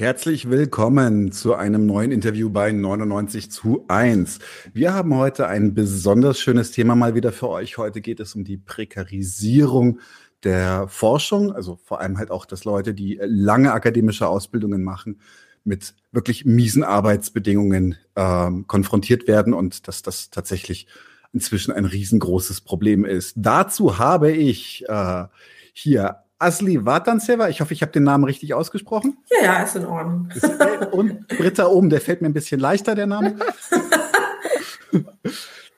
Herzlich willkommen zu einem neuen Interview bei 99 zu 1. Wir haben heute ein besonders schönes Thema mal wieder für euch. Heute geht es um die Prekarisierung der Forschung, also vor allem halt auch, dass Leute, die lange akademische Ausbildungen machen, mit wirklich miesen Arbeitsbedingungen ähm, konfrontiert werden und dass das tatsächlich inzwischen ein riesengroßes Problem ist. Dazu habe ich äh, hier Asli Vatanseva, ich hoffe, ich habe den Namen richtig ausgesprochen. Ja, ja, ist in Ordnung. Und Britta Ohm, der fällt mir ein bisschen leichter, der Name.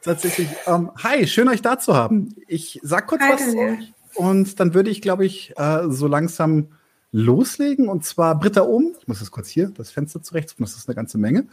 Tatsächlich. Ähm, hi, schön euch da zu haben. Ich sag kurz hi, was zu euch und dann würde ich, glaube ich, äh, so langsam loslegen. Und zwar Britta Ohm, ich muss das kurz hier, das Fenster zurechtsuchen, das ist eine ganze Menge.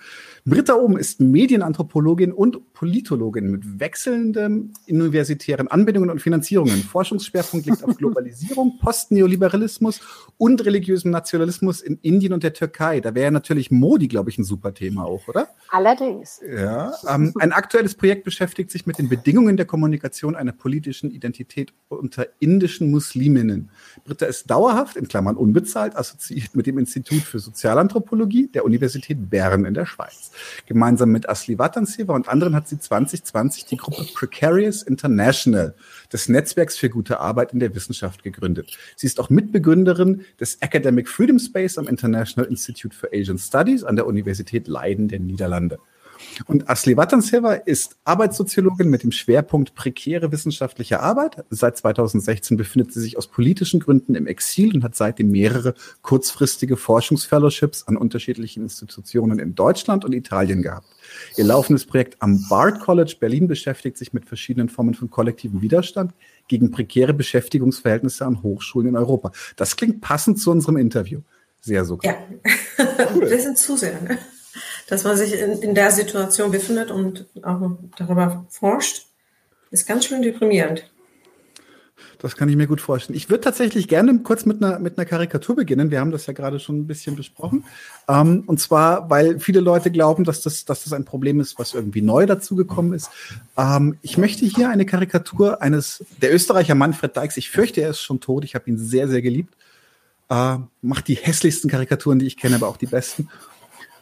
Britta Ohm ist Medienanthropologin und Politologin mit wechselnden universitären Anbindungen und Finanzierungen. Forschungsschwerpunkt liegt auf Globalisierung, Postneoliberalismus und religiösem Nationalismus in Indien und der Türkei. Da wäre natürlich Modi, glaube ich, ein super Thema auch, oder? Allerdings. Ja. Ähm, ein aktuelles Projekt beschäftigt sich mit den Bedingungen der Kommunikation einer politischen Identität unter indischen Musliminnen. Britta ist dauerhaft, in Klammern unbezahlt, assoziiert mit dem Institut für Sozialanthropologie der Universität Bern in der Schweiz. Gemeinsam mit Asli Watanseva und anderen hat sie 2020 die Gruppe Precarious International des Netzwerks für gute Arbeit in der Wissenschaft gegründet. Sie ist auch Mitbegründerin des Academic Freedom Space am International Institute for Asian Studies an der Universität Leiden der Niederlande. Und Asli Watanseva ist Arbeitssoziologin mit dem Schwerpunkt prekäre wissenschaftliche Arbeit. Seit 2016 befindet sie sich aus politischen Gründen im Exil und hat seitdem mehrere kurzfristige Forschungsfellowships an unterschiedlichen Institutionen in Deutschland und Italien gehabt. Ihr laufendes Projekt am Bard College Berlin beschäftigt sich mit verschiedenen Formen von kollektivem Widerstand gegen prekäre Beschäftigungsverhältnisse an Hochschulen in Europa. Das klingt passend zu unserem Interview. Sehr sogar. Ja, cool. wir sind zu sehr. Ne? Dass man sich in, in der Situation befindet und auch darüber forscht, ist ganz schön deprimierend. Das kann ich mir gut vorstellen. Ich würde tatsächlich gerne kurz mit einer, mit einer Karikatur beginnen. Wir haben das ja gerade schon ein bisschen besprochen. Ähm, und zwar, weil viele Leute glauben, dass das, dass das ein Problem ist, was irgendwie neu dazugekommen ist. Ähm, ich möchte hier eine Karikatur eines, der Österreicher Manfred Dykes, ich fürchte, er ist schon tot, ich habe ihn sehr, sehr geliebt, äh, macht die hässlichsten Karikaturen, die ich kenne, aber auch die besten.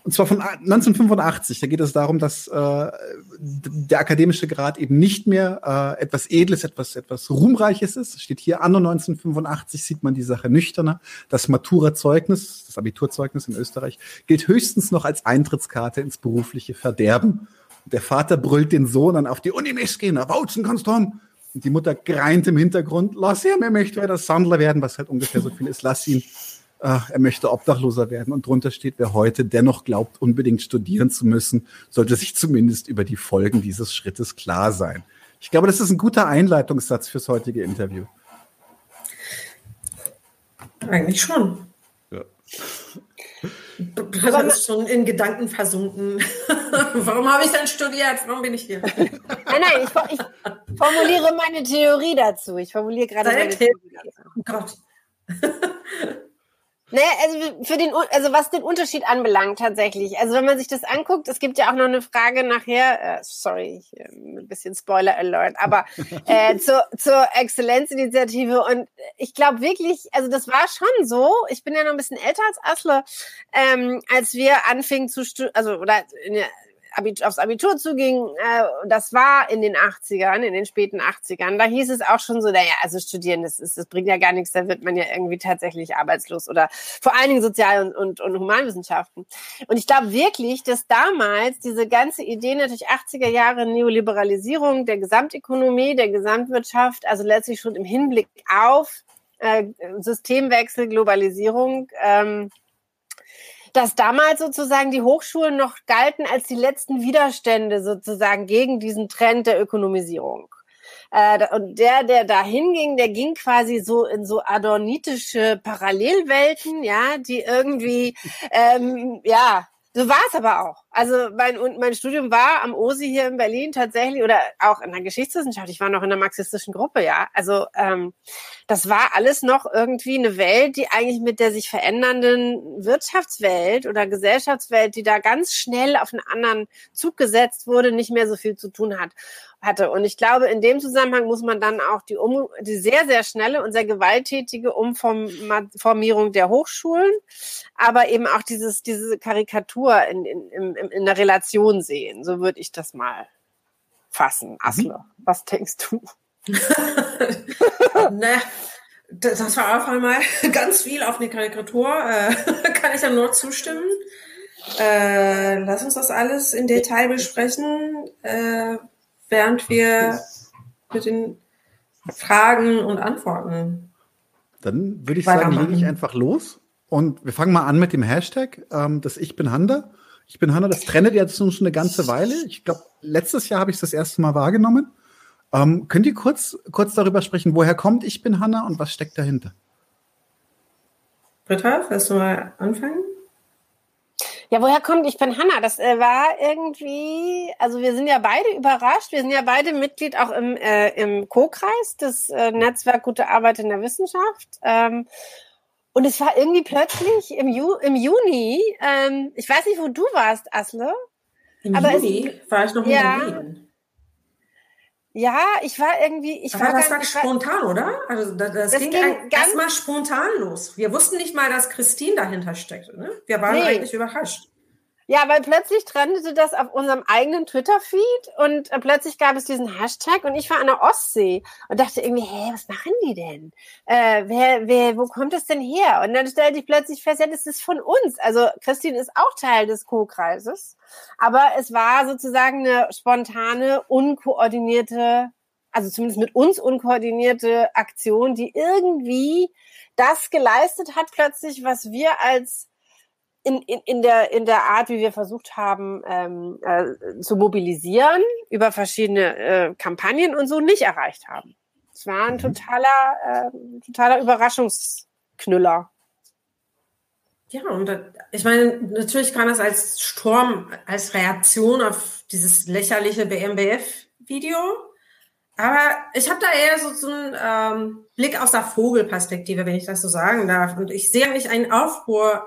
Und zwar von 1985. Da geht es darum, dass äh, der akademische Grad eben nicht mehr äh, etwas Edles, etwas, etwas Ruhmreiches ist. Steht hier, anno 1985 sieht man die Sache nüchterner. Das Matura-Zeugnis, das Abiturzeugnis in Österreich, gilt höchstens noch als Eintrittskarte ins berufliche Verderben. Der Vater brüllt den Sohn dann auf die Uni nicht gehen, wauzen kannst du haben. Und die Mutter greint im Hintergrund, lass ihn, er möchte wieder Sandler werden, was halt ungefähr so viel ist, lass ihn ach, er möchte Obdachloser werden. Und drunter steht, wer heute dennoch glaubt, unbedingt studieren zu müssen, sollte sich zumindest über die Folgen dieses Schrittes klar sein. Ich glaube, das ist ein guter Einleitungssatz fürs heutige Interview. Eigentlich schon. Ja. Du bist schon in Gedanken versunken. Warum habe ich denn studiert? Warum bin ich hier? Nein, nein, ich, ich formuliere meine Theorie dazu. Ich formuliere gerade meine Theorie dazu. Oh Gott. Naja, also für den, also was den Unterschied anbelangt tatsächlich. Also wenn man sich das anguckt, es gibt ja auch noch eine Frage nachher, äh, sorry, ich, äh, ein bisschen Spoiler Alert, aber äh, zur, zur Exzellenzinitiative und ich glaube wirklich, also das war schon so, ich bin ja noch ein bisschen älter als Asle, ähm, als wir anfingen zu, also oder in der Abitur, aufs Abitur zuging, äh, das war in den 80ern, in den späten 80ern, da hieß es auch schon so, naja, also studieren, das, ist, das bringt ja gar nichts, da wird man ja irgendwie tatsächlich arbeitslos oder vor allen Dingen Sozial- und, und, und Humanwissenschaften. Und ich glaube wirklich, dass damals diese ganze Idee natürlich 80er Jahre Neoliberalisierung der Gesamtökonomie, der Gesamtwirtschaft, also letztlich schon im Hinblick auf äh, Systemwechsel, Globalisierung, ähm, dass damals sozusagen die Hochschulen noch galten als die letzten Widerstände sozusagen gegen diesen Trend der Ökonomisierung. Äh, und der, der da hinging, der ging quasi so in so adornitische Parallelwelten, ja, die irgendwie, ähm, ja, so war es aber auch. Also mein, mein Studium war am OSI hier in Berlin tatsächlich oder auch in der Geschichtswissenschaft. Ich war noch in der marxistischen Gruppe, ja. Also ähm, das war alles noch irgendwie eine Welt, die eigentlich mit der sich verändernden Wirtschaftswelt oder Gesellschaftswelt, die da ganz schnell auf einen anderen Zug gesetzt wurde, nicht mehr so viel zu tun hat hatte. Und ich glaube, in dem Zusammenhang muss man dann auch die, um, die sehr, sehr schnelle und sehr gewalttätige Umformierung der Hochschulen, aber eben auch dieses, diese Karikatur in, in, in, in der Relation sehen. So würde ich das mal fassen. Mhm. Asle, mhm. was denkst du? ne, das war auf einmal ganz viel auf eine Karikatur. Äh, kann ich ja nur zustimmen. Äh, lass uns das alles in Detail besprechen. Äh, während wir mit den Fragen und Antworten. Dann würde ich sagen, lege ich einfach los. Und wir fangen mal an mit dem Hashtag, ähm, das Ich bin Handa. Ich bin Hanna, das trennt jetzt schon eine ganze Weile. Ich glaube, letztes Jahr habe ich es das erste Mal wahrgenommen. Ähm, könnt ihr kurz, kurz darüber sprechen, woher kommt Ich bin Hanna und was steckt dahinter? Britta, willst du mal anfangen? Ja, woher kommt Ich bin Hanna? Das äh, war irgendwie, also wir sind ja beide überrascht. Wir sind ja beide Mitglied auch im, äh, im Co-Kreis des äh, Netzwerk Gute Arbeit in der Wissenschaft. Ähm, und es war irgendwie plötzlich im, Ju im Juni, ähm, ich weiß nicht, wo du warst, Asle. Im aber Juni es, war ich noch in ja, Berlin. Ja, ich war irgendwie, ich aber war das ganz, war spontan, oder? Also das, das, das ging, ging erstmal spontan los. Wir wussten nicht mal, dass Christine dahinter steckte. Ne? Wir waren nee. eigentlich überrascht. Ja, weil plötzlich trendete das auf unserem eigenen Twitter-Feed und äh, plötzlich gab es diesen Hashtag und ich war an der Ostsee und dachte irgendwie, hä, was machen die denn? Äh, wer, wer, wo kommt es denn her? Und dann stellte ich plötzlich fest, ja, das ist von uns. Also Christine ist auch Teil des Co-Kreises, aber es war sozusagen eine spontane, unkoordinierte, also zumindest mit uns unkoordinierte Aktion, die irgendwie das geleistet hat plötzlich, was wir als in, in, in, der, in der Art, wie wir versucht haben ähm, äh, zu mobilisieren über verschiedene äh, Kampagnen und so nicht erreicht haben. Es war ein mhm. totaler, äh, totaler Überraschungsknüller. Ja, und ich meine, natürlich kam das als Sturm, als Reaktion auf dieses lächerliche BMBF-Video. Aber ich habe da eher so, so einen ähm, Blick aus der Vogelperspektive, wenn ich das so sagen darf. Und ich sehe eigentlich einen Aufruhr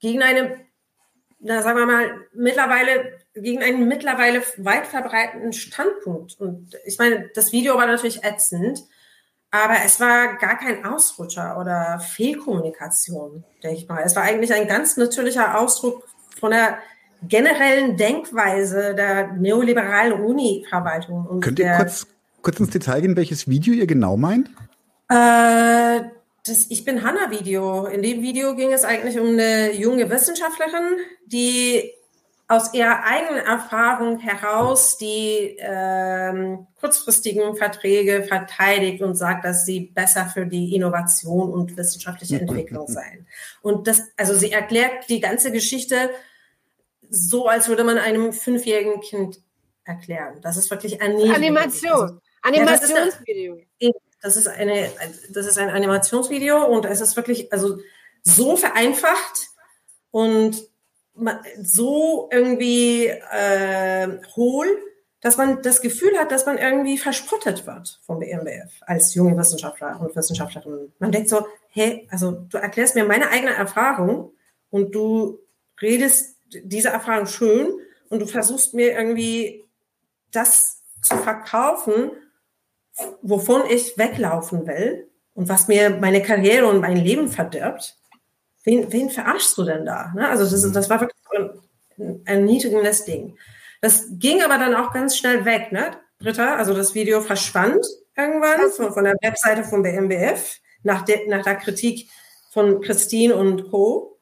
gegen eine, na, sagen wir mal, mittlerweile, gegen einen mittlerweile weit verbreiteten Standpunkt. Und ich meine, das Video war natürlich ätzend, aber es war gar kein Ausrutscher oder Fehlkommunikation, denke ich mal. Es war eigentlich ein ganz natürlicher Ausdruck von der generellen Denkweise der neoliberalen Uni-Verwaltung. Könnt ihr kurz, kurz ins Detail gehen, welches Video ihr genau meint? Äh, das Ich bin Hanna-Video. In dem Video ging es eigentlich um eine junge Wissenschaftlerin, die aus ihrer eigenen Erfahrung heraus die ähm, kurzfristigen Verträge verteidigt und sagt, dass sie besser für die Innovation und wissenschaftliche Entwicklung seien. Und das, also sie erklärt die ganze Geschichte so, als würde man einem fünfjährigen Kind erklären. Das ist wirklich Animation. Animation. Animationsvideo. Ja, das ist eine, das ist ein Animationsvideo und es ist wirklich, also so vereinfacht und so irgendwie äh, hohl, dass man das Gefühl hat, dass man irgendwie verspottet wird vom BMBF als junge Wissenschaftler und Wissenschaftlerin. Man denkt so, hey, also du erklärst mir meine eigene Erfahrung und du redest diese Erfahrung schön und du versuchst mir irgendwie das zu verkaufen wovon ich weglaufen will und was mir meine Karriere und mein Leben verdirbt, wen, wen verarschst du denn da? Ne? Also das, das war wirklich ein erniedrigendes Ding. Das ging aber dann auch ganz schnell weg, ne? Britta, also das Video verschwand irgendwann von, von der Webseite von BMBF nach, de, nach der Kritik von Christine und Co.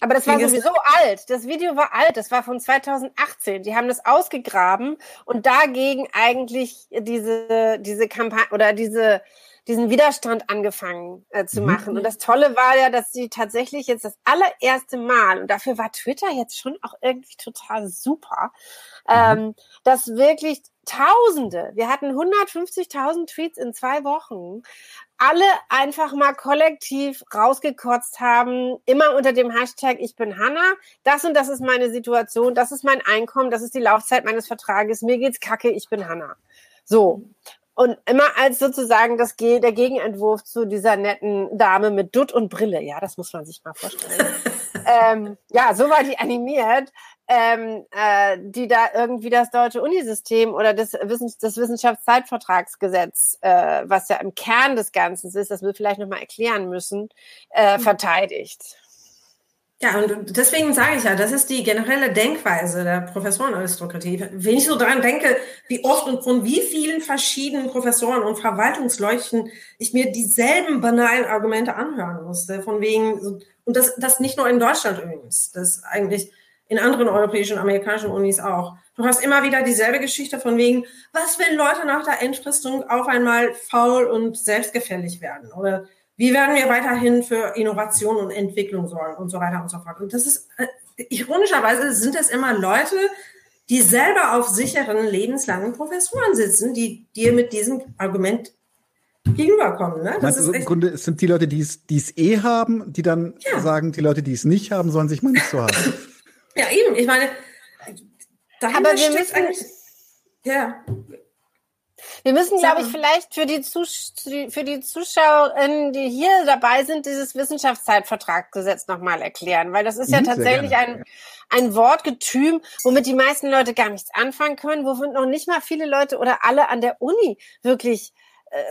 Aber das war sowieso alt. Das Video war alt. Das war von 2018. Die haben das ausgegraben und dagegen eigentlich diese, diese Kampagne oder diese, diesen Widerstand angefangen äh, zu mhm. machen. Und das Tolle war ja, dass sie tatsächlich jetzt das allererste Mal, und dafür war Twitter jetzt schon auch irgendwie total super, mhm. ähm, dass wirklich Tausende, wir hatten 150.000 Tweets in zwei Wochen alle einfach mal kollektiv rausgekotzt haben, immer unter dem Hashtag Ich bin Hanna, das und das ist meine Situation, das ist mein Einkommen, das ist die Laufzeit meines Vertrages, mir geht's kacke, ich bin Hanna. So. Und immer als sozusagen das, der Gegenentwurf zu dieser netten Dame mit Dutt und Brille. Ja, das muss man sich mal vorstellen. ähm, ja, so war die animiert, ähm, äh, die da irgendwie das deutsche Unisystem oder das, Wissens das Wissenschaftszeitvertragsgesetz, äh, was ja im Kern des Ganzen ist, das wir vielleicht nochmal erklären müssen, äh, mhm. verteidigt. Ja, und deswegen sage ich ja, das ist die generelle Denkweise der Professorenaristokratie. Wenn ich so daran denke, wie oft und von wie vielen verschiedenen Professoren und Verwaltungsleuchten ich mir dieselben banalen Argumente anhören musste, von wegen, und das, das nicht nur in Deutschland übrigens, das eigentlich in anderen europäischen, amerikanischen Unis auch. Du hast immer wieder dieselbe Geschichte von wegen, was, wenn Leute nach der Entfristung auf einmal faul und selbstgefällig werden? Oder wie werden wir weiterhin für Innovation und Entwicklung sorgen und so weiter und so fort. Und das ist, äh, ironischerweise sind es immer Leute, die selber auf sicheren, lebenslangen Professuren sitzen, die dir mit diesem Argument gegenüberkommen. Ne? Das ist Im Grunde es sind die Leute, die es, die es eh haben, die dann ja. sagen, die Leute, die es nicht haben, sollen sich mal nicht so haben. ja, eben. Ich meine, Aber wir müssen, ja. Wir müssen, glaube ich, vielleicht für die, Zus für die Zuschauerinnen, die hier dabei sind, dieses Wissenschaftszeitvertragsgesetz nochmal erklären, weil das ist ja mhm, tatsächlich ein, ein Wortgetüm, womit die meisten Leute gar nichts anfangen können, womit noch nicht mal viele Leute oder alle an der Uni wirklich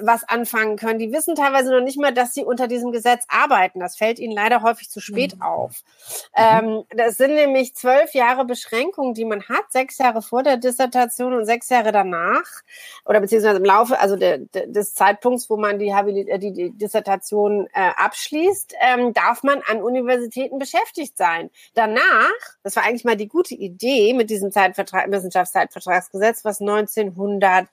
was anfangen können. Die wissen teilweise noch nicht mal, dass sie unter diesem Gesetz arbeiten. Das fällt ihnen leider häufig zu spät mhm. auf. Mhm. Ähm, das sind nämlich zwölf Jahre Beschränkung, die man hat, sechs Jahre vor der Dissertation und sechs Jahre danach oder beziehungsweise im Laufe, also de, de, des Zeitpunkts, wo man die, Habilit äh, die, die Dissertation äh, abschließt, ähm, darf man an Universitäten beschäftigt sein. Danach, das war eigentlich mal die gute Idee mit diesem Zeitvertrag, Wissenschaftszeitvertragsgesetz, was 1900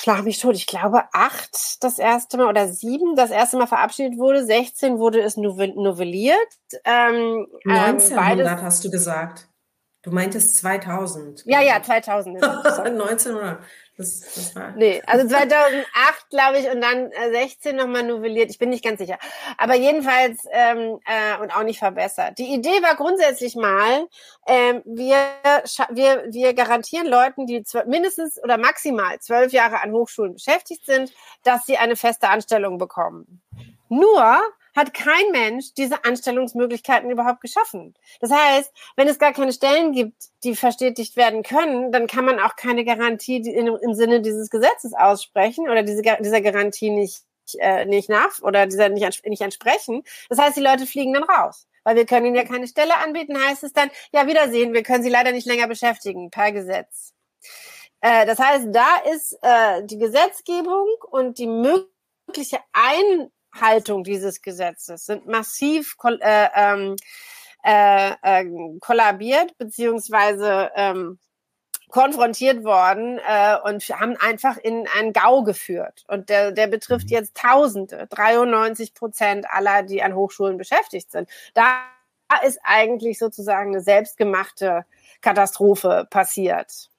schlag mich tot, ich glaube acht das erste Mal oder sieben das erste Mal verabschiedet wurde, 16 wurde es novelliert. Ähm, 1900 ähm, hast du gesagt. Du meintest 2000. Ja, ja, 2000. 1900. Das, das war nee, also 2008, glaube ich, und dann äh, 16 nochmal novelliert. Ich bin nicht ganz sicher. Aber jedenfalls ähm, äh, und auch nicht verbessert. Die Idee war grundsätzlich mal, ähm, wir, wir, wir garantieren Leuten, die mindestens oder maximal zwölf Jahre an Hochschulen beschäftigt sind, dass sie eine feste Anstellung bekommen. Nur hat kein Mensch diese Anstellungsmöglichkeiten überhaupt geschaffen. Das heißt, wenn es gar keine Stellen gibt, die verstetigt werden können, dann kann man auch keine Garantie im Sinne dieses Gesetzes aussprechen oder diese, dieser Garantie nicht, äh, nicht nach oder dieser nicht, nicht entsprechen. Das heißt, die Leute fliegen dann raus. Weil wir können ihnen ja keine Stelle anbieten, heißt es dann, ja, Wiedersehen, wir können sie leider nicht länger beschäftigen, per Gesetz. Äh, das heißt, da ist äh, die Gesetzgebung und die mögliche Ein Haltung dieses Gesetzes sind massiv äh, ähm, äh, äh, kollabiert beziehungsweise ähm, konfrontiert worden äh, und haben einfach in einen GAU geführt. Und der, der betrifft mhm. jetzt Tausende, 93 Prozent aller, die an Hochschulen beschäftigt sind. Da ist eigentlich sozusagen eine selbstgemachte Katastrophe passiert.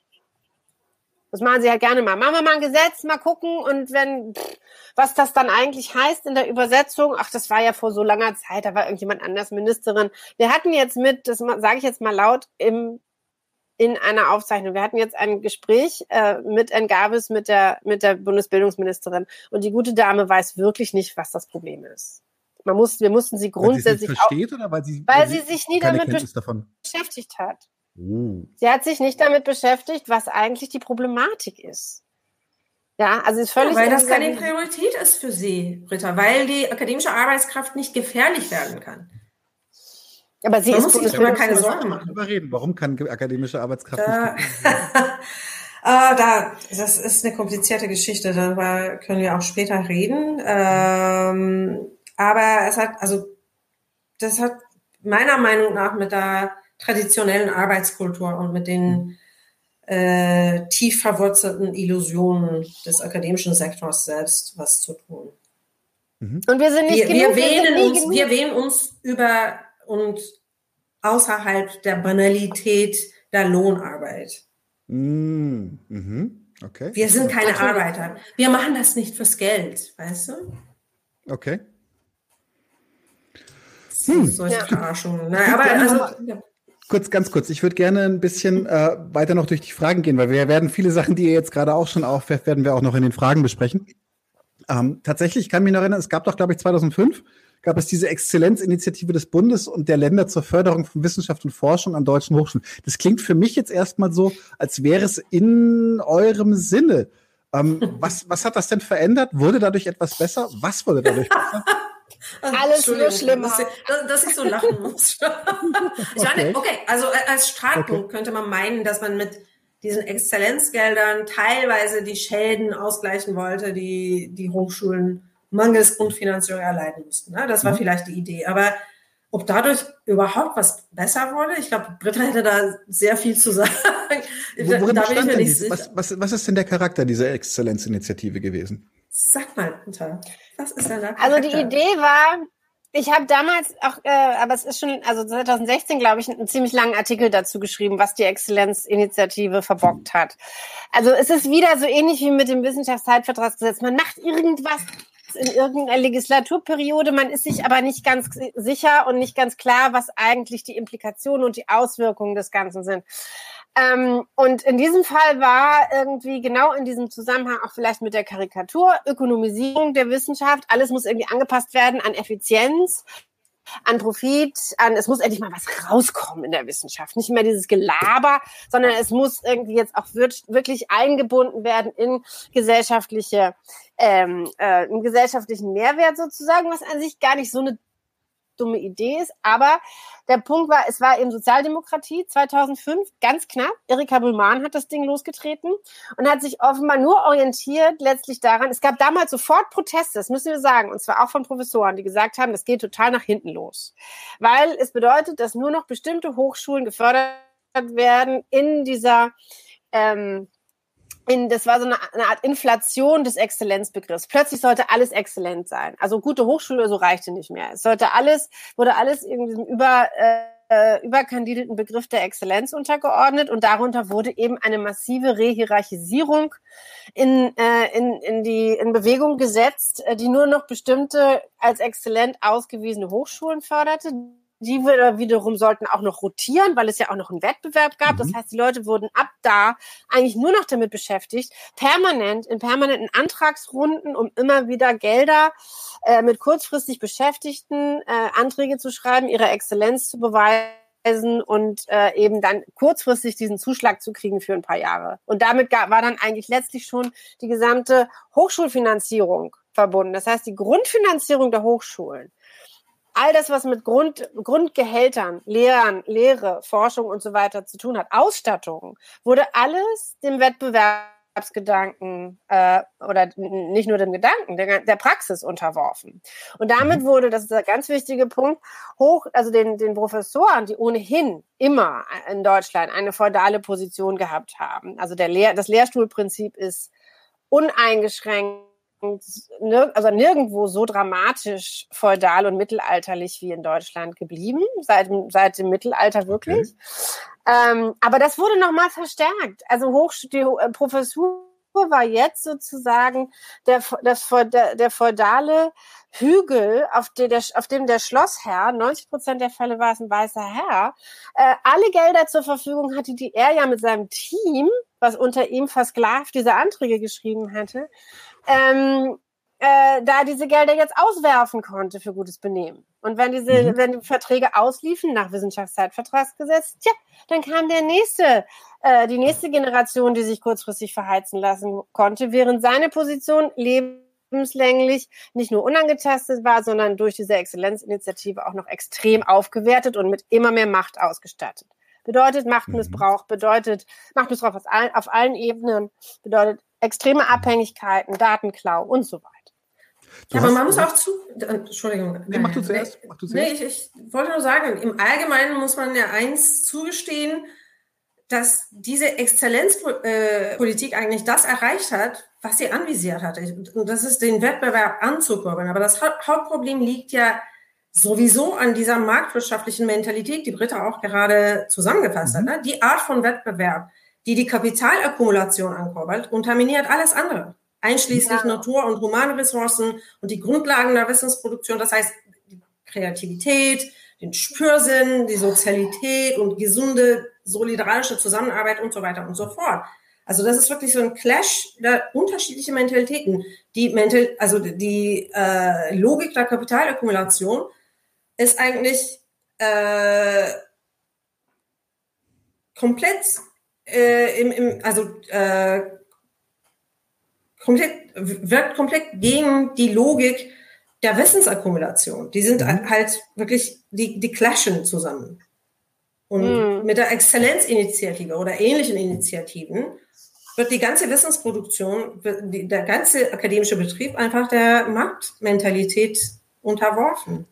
Das machen sie halt gerne mal. Machen wir mal ein Gesetz, mal gucken und wenn, pff, was das dann eigentlich heißt in der Übersetzung, ach, das war ja vor so langer Zeit, da war irgendjemand anders Ministerin. Wir hatten jetzt mit, das sage ich jetzt mal laut, im in einer Aufzeichnung. Wir hatten jetzt ein Gespräch äh, mit Engabis, mit der, mit der Bundesbildungsministerin. Und die gute Dame weiß wirklich nicht, was das Problem ist. Man muss, wir mussten sie grundsätzlich. Weil sie versteht auch, oder weil sie, weil, weil sie sich nie damit beschäftigt hat. Oh. Sie hat sich nicht damit beschäftigt, was eigentlich die Problematik ist. Ja, also ist völlig. Ja, weil das keine Priorität ist für Sie, Ritter, weil die akademische Arbeitskraft nicht gefährlich werden kann. Aber sie Man ist muss sich immer keine Sorgen machen. Darüber reden. Warum kann akademische Arbeitskraft da, nicht äh, da, das ist eine komplizierte Geschichte. Darüber können wir auch später reden. Ähm, aber es hat, also, das hat meiner Meinung nach mit der traditionellen Arbeitskultur und mit den äh, tief verwurzelten Illusionen des akademischen Sektors selbst was zu tun. Mhm. Und wir sind nicht wir, genug, wir wählen wir uns, genug. wir wählen uns über und außerhalb der Banalität der Lohnarbeit. Mhm. Mhm. Okay. Wir sind keine Arbeiter. Wir machen das nicht fürs Geld, weißt du? Okay. Hm. Solche ja. Verarschungen. Naja, aber also, ja. Kurz, ganz kurz. Ich würde gerne ein bisschen äh, weiter noch durch die Fragen gehen, weil wir werden viele Sachen, die ihr jetzt gerade auch schon aufwerft, werden wir auch noch in den Fragen besprechen. Ähm, tatsächlich, ich kann mich noch erinnern, es gab doch, glaube ich, 2005 gab es diese Exzellenzinitiative des Bundes und der Länder zur Förderung von Wissenschaft und Forschung an deutschen Hochschulen. Das klingt für mich jetzt erstmal so, als wäre es in eurem Sinne. Ähm, was, was hat das denn verändert? Wurde dadurch etwas besser? Was wurde dadurch besser? Alles nur schlimmer. Dass, ich, dass ich so lachen muss. ich okay. meine, okay, also äh, als Startpunkt okay. könnte man meinen, dass man mit diesen Exzellenzgeldern teilweise die Schäden ausgleichen wollte, die die Hochschulen mangels Grundfinanzierung erleiden mussten. Ne? Das war mhm. vielleicht die Idee. Aber ob dadurch überhaupt was besser wurde, ich glaube, Britta hätte da sehr viel zu sagen. Worin da bestand denn dies, was, was, was ist denn der Charakter dieser Exzellenzinitiative gewesen? Sag mal, Britta, was ist denn Charakter? Also die Idee war, ich habe damals auch, äh, aber es ist schon, also 2016, glaube ich, einen ziemlich langen Artikel dazu geschrieben, was die Exzellenzinitiative verbockt hat. Also es ist wieder so ähnlich wie mit dem Wissenschaftszeitvertragsgesetz. Man macht irgendwas in irgendeiner Legislaturperiode. Man ist sich aber nicht ganz sicher und nicht ganz klar, was eigentlich die Implikationen und die Auswirkungen des Ganzen sind. Ähm, und in diesem Fall war irgendwie genau in diesem Zusammenhang auch vielleicht mit der Karikatur, Ökonomisierung der Wissenschaft, alles muss irgendwie angepasst werden an Effizienz, an Profit, an es muss endlich mal was rauskommen in der Wissenschaft. Nicht mehr dieses Gelaber, sondern es muss irgendwie jetzt auch wirklich eingebunden werden in gesellschaftliche, ähm, äh, einen gesellschaftlichen Mehrwert sozusagen, was an sich gar nicht so eine dumme Idee ist. Aber der Punkt war, es war eben Sozialdemokratie 2005, ganz knapp. Erika Bullmann hat das Ding losgetreten und hat sich offenbar nur orientiert letztlich daran. Es gab damals sofort Proteste, das müssen wir sagen, und zwar auch von Professoren, die gesagt haben, das geht total nach hinten los. Weil es bedeutet, dass nur noch bestimmte Hochschulen gefördert werden in dieser ähm, in, das war so eine, eine, Art Inflation des Exzellenzbegriffs. Plötzlich sollte alles exzellent sein. Also gute Hochschule so reichte nicht mehr. Es sollte alles, wurde alles diesem über, äh, überkandidelten Begriff der Exzellenz untergeordnet und darunter wurde eben eine massive Rehierarchisierung in, äh, in, in die in Bewegung gesetzt, äh, die nur noch bestimmte als exzellent ausgewiesene Hochschulen förderte die wiederum sollten auch noch rotieren, weil es ja auch noch einen Wettbewerb gab. Mhm. Das heißt, die Leute wurden ab da eigentlich nur noch damit beschäftigt, permanent in permanenten Antragsrunden, um immer wieder Gelder äh, mit kurzfristig Beschäftigten äh, Anträge zu schreiben, ihre Exzellenz zu beweisen und äh, eben dann kurzfristig diesen Zuschlag zu kriegen für ein paar Jahre. Und damit war dann eigentlich letztlich schon die gesamte Hochschulfinanzierung verbunden. Das heißt, die Grundfinanzierung der Hochschulen all das, was mit Grund, Grundgehältern, Lehren, Lehre, Forschung und so weiter zu tun hat, Ausstattung, wurde alles dem Wettbewerbsgedanken äh, oder nicht nur dem Gedanken, der, der Praxis unterworfen. Und damit mhm. wurde, das ist ein ganz wichtiger Punkt, hoch, also den, den Professoren, die ohnehin immer in Deutschland eine feudale Position gehabt haben. Also der Lehr das Lehrstuhlprinzip ist uneingeschränkt also nirgendwo so dramatisch feudal und mittelalterlich wie in Deutschland geblieben, seit, seit dem Mittelalter wirklich. Okay. Ähm, aber das wurde nochmal verstärkt. Also Hoch, die äh, Professur war jetzt sozusagen der, das, der, der feudale Hügel, auf, der, der, auf dem der Schlossherr, 90 Prozent der Fälle war es ein weißer Herr, äh, alle Gelder zur Verfügung hatte, die er ja mit seinem Team, was unter ihm versklavt diese Anträge geschrieben hatte, ähm, äh, da diese Gelder jetzt auswerfen konnte für gutes Benehmen. Und wenn diese, mhm. wenn die Verträge ausliefen nach Wissenschaftszeitvertragsgesetz, tja, dann kam der nächste, äh, die nächste Generation, die sich kurzfristig verheizen lassen konnte, während seine Position lebenslänglich nicht nur unangetastet war, sondern durch diese Exzellenzinitiative auch noch extrem aufgewertet und mit immer mehr Macht ausgestattet. Bedeutet Machtmissbrauch, mhm. bedeutet Machtmissbrauch auf allen, auf allen Ebenen, bedeutet extreme Abhängigkeiten, Datenklau und so weiter. Du aber man muss auch zu. Entschuldigung. Nee, mach du zuerst. Mach du zuerst. Nee, ich, ich wollte nur sagen, im Allgemeinen muss man ja eins zugestehen, dass diese Exzellenzpolitik eigentlich das erreicht hat, was sie anvisiert hatte. Und das ist den Wettbewerb anzukurbeln. Aber das Hauptproblem liegt ja sowieso an dieser marktwirtschaftlichen Mentalität, die Britta auch gerade zusammengefasst mhm. hat. Ne? Die Art von Wettbewerb, die die Kapitalakkumulation ankurbelt, unterminiert alles andere, einschließlich ja. Natur- und Humanressourcen und die Grundlagen der Wissensproduktion, das heißt die Kreativität, den Spürsinn, die Sozialität und gesunde solidarische Zusammenarbeit und so weiter und so fort. Also das ist wirklich so ein Clash der unterschiedlichen Mentalitäten. Die Mental, also die äh, Logik der Kapitalakkumulation ist eigentlich äh, komplett äh, im, im, also äh, komplett wirkt komplett gegen die Logik der Wissensakkumulation. Die sind mhm. halt wirklich, die, die clashen zusammen. Und mhm. mit der Exzellenzinitiative oder ähnlichen Initiativen wird die ganze Wissensproduktion, der ganze akademische Betrieb einfach der Marktmentalität unterworfen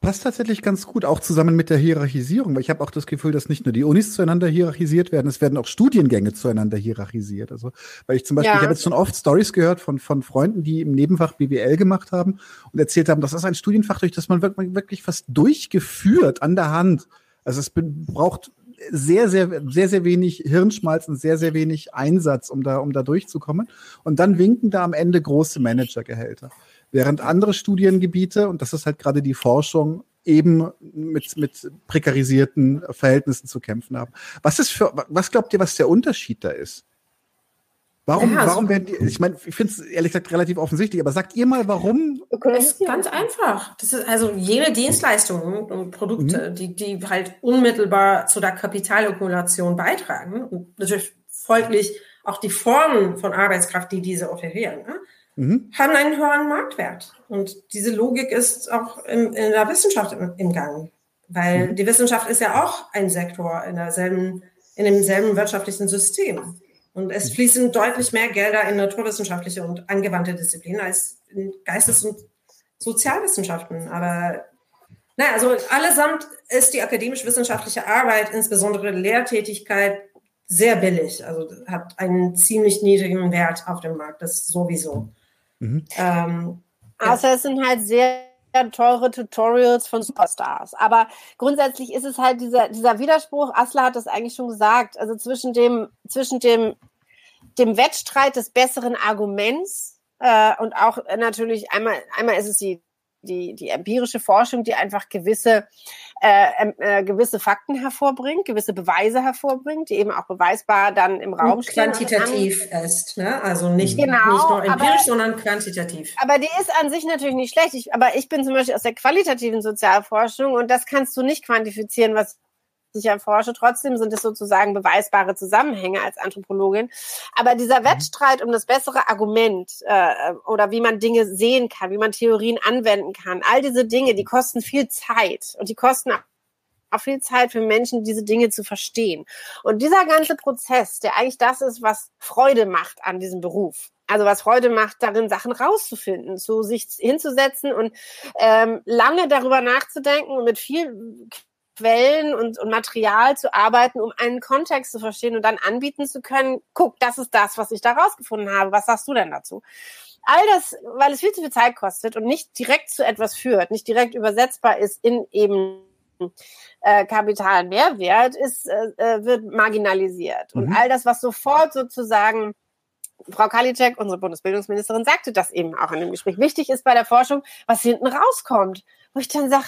passt tatsächlich ganz gut, auch zusammen mit der Hierarchisierung, weil ich habe auch das Gefühl, dass nicht nur die Unis zueinander hierarchisiert werden, es werden auch Studiengänge zueinander hierarchisiert. Also, weil ich zum Beispiel, ja. ich habe jetzt schon oft Stories gehört von, von Freunden, die im Nebenfach BWL gemacht haben und erzählt haben, das ist ein Studienfach, durch das man wirklich, wirklich fast durchgeführt an der Hand. Also es braucht sehr, sehr, sehr, sehr wenig Hirnschmalz und sehr, sehr wenig Einsatz, um da, um da durchzukommen. Und dann winken da am Ende große Managergehälter. Während andere Studiengebiete, und das ist halt gerade die Forschung, eben mit, mit prekarisierten Verhältnissen zu kämpfen haben. Was ist für, was glaubt ihr, was der Unterschied da ist? Warum, ja, warum werden die, ich meine, ich finde es ehrlich gesagt relativ offensichtlich, aber sagt ihr mal, warum? Es ist ganz einfach. Das ist also jene Dienstleistungen und Produkte, mhm. die, die halt unmittelbar zu der Kapitalakkumulation beitragen und natürlich folglich auch die Formen von Arbeitskraft, die diese offerieren. Ne? Mhm. haben einen höheren Marktwert. Und diese Logik ist auch in, in der Wissenschaft im, im Gang. Weil mhm. die Wissenschaft ist ja auch ein Sektor in derselben, in demselben wirtschaftlichen System. Und es mhm. fließen deutlich mehr Gelder in naturwissenschaftliche und angewandte Disziplinen als in Geistes- und Sozialwissenschaften. Aber naja, also allesamt ist die akademisch-wissenschaftliche Arbeit, insbesondere Lehrtätigkeit, sehr billig. Also hat einen ziemlich niedrigen Wert auf dem Markt, das sowieso. Mhm. Ähm, Außer es sind halt sehr teure Tutorials von Superstars. Aber grundsätzlich ist es halt dieser, dieser Widerspruch, Asla hat das eigentlich schon gesagt, also zwischen dem, zwischen dem, dem Wettstreit des besseren Arguments äh, und auch natürlich einmal, einmal ist es die die, die empirische Forschung, die einfach gewisse, äh, äh, gewisse Fakten hervorbringt, gewisse Beweise hervorbringt, die eben auch beweisbar dann im Raum stehen. Quantitativ ist, ne? also nicht, genau, nicht nur empirisch, aber, sondern quantitativ. Aber die ist an sich natürlich nicht schlecht. Ich, aber ich bin zum Beispiel aus der qualitativen Sozialforschung und das kannst du nicht quantifizieren, was ich erforsche. Trotzdem sind es sozusagen beweisbare Zusammenhänge als Anthropologin. Aber dieser mhm. Wettstreit um das bessere Argument äh, oder wie man Dinge sehen kann, wie man Theorien anwenden kann, all diese Dinge, die kosten viel Zeit und die kosten auch viel Zeit für Menschen, diese Dinge zu verstehen. Und dieser ganze Prozess, der eigentlich das ist, was Freude macht an diesem Beruf, also was Freude macht, darin Sachen rauszufinden, so sich hinzusetzen und ähm, lange darüber nachzudenken und mit viel Quellen und, und Material zu arbeiten, um einen Kontext zu verstehen und dann anbieten zu können, guck, das ist das, was ich da rausgefunden habe. Was sagst du denn dazu? All das, weil es viel zu viel Zeit kostet und nicht direkt zu etwas führt, nicht direkt übersetzbar ist in eben äh, kapitalen Mehrwert, ist, äh, äh wird marginalisiert. Mhm. Und all das, was sofort sozusagen Frau Kalitschek, unsere Bundesbildungsministerin, sagte das eben auch in dem Gespräch. Wichtig ist bei der Forschung, was hinten rauskommt. Wo ich dann sage,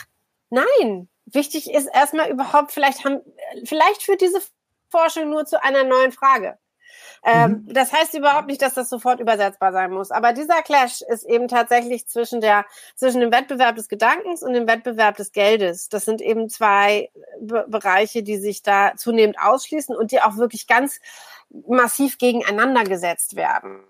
nein, wichtig ist erstmal überhaupt, vielleicht haben, vielleicht führt diese Forschung nur zu einer neuen Frage. Ähm, mhm. Das heißt überhaupt nicht, dass das sofort übersetzbar sein muss. Aber dieser Clash ist eben tatsächlich zwischen der, zwischen dem Wettbewerb des Gedankens und dem Wettbewerb des Geldes. Das sind eben zwei Be Bereiche, die sich da zunehmend ausschließen und die auch wirklich ganz massiv gegeneinander gesetzt werden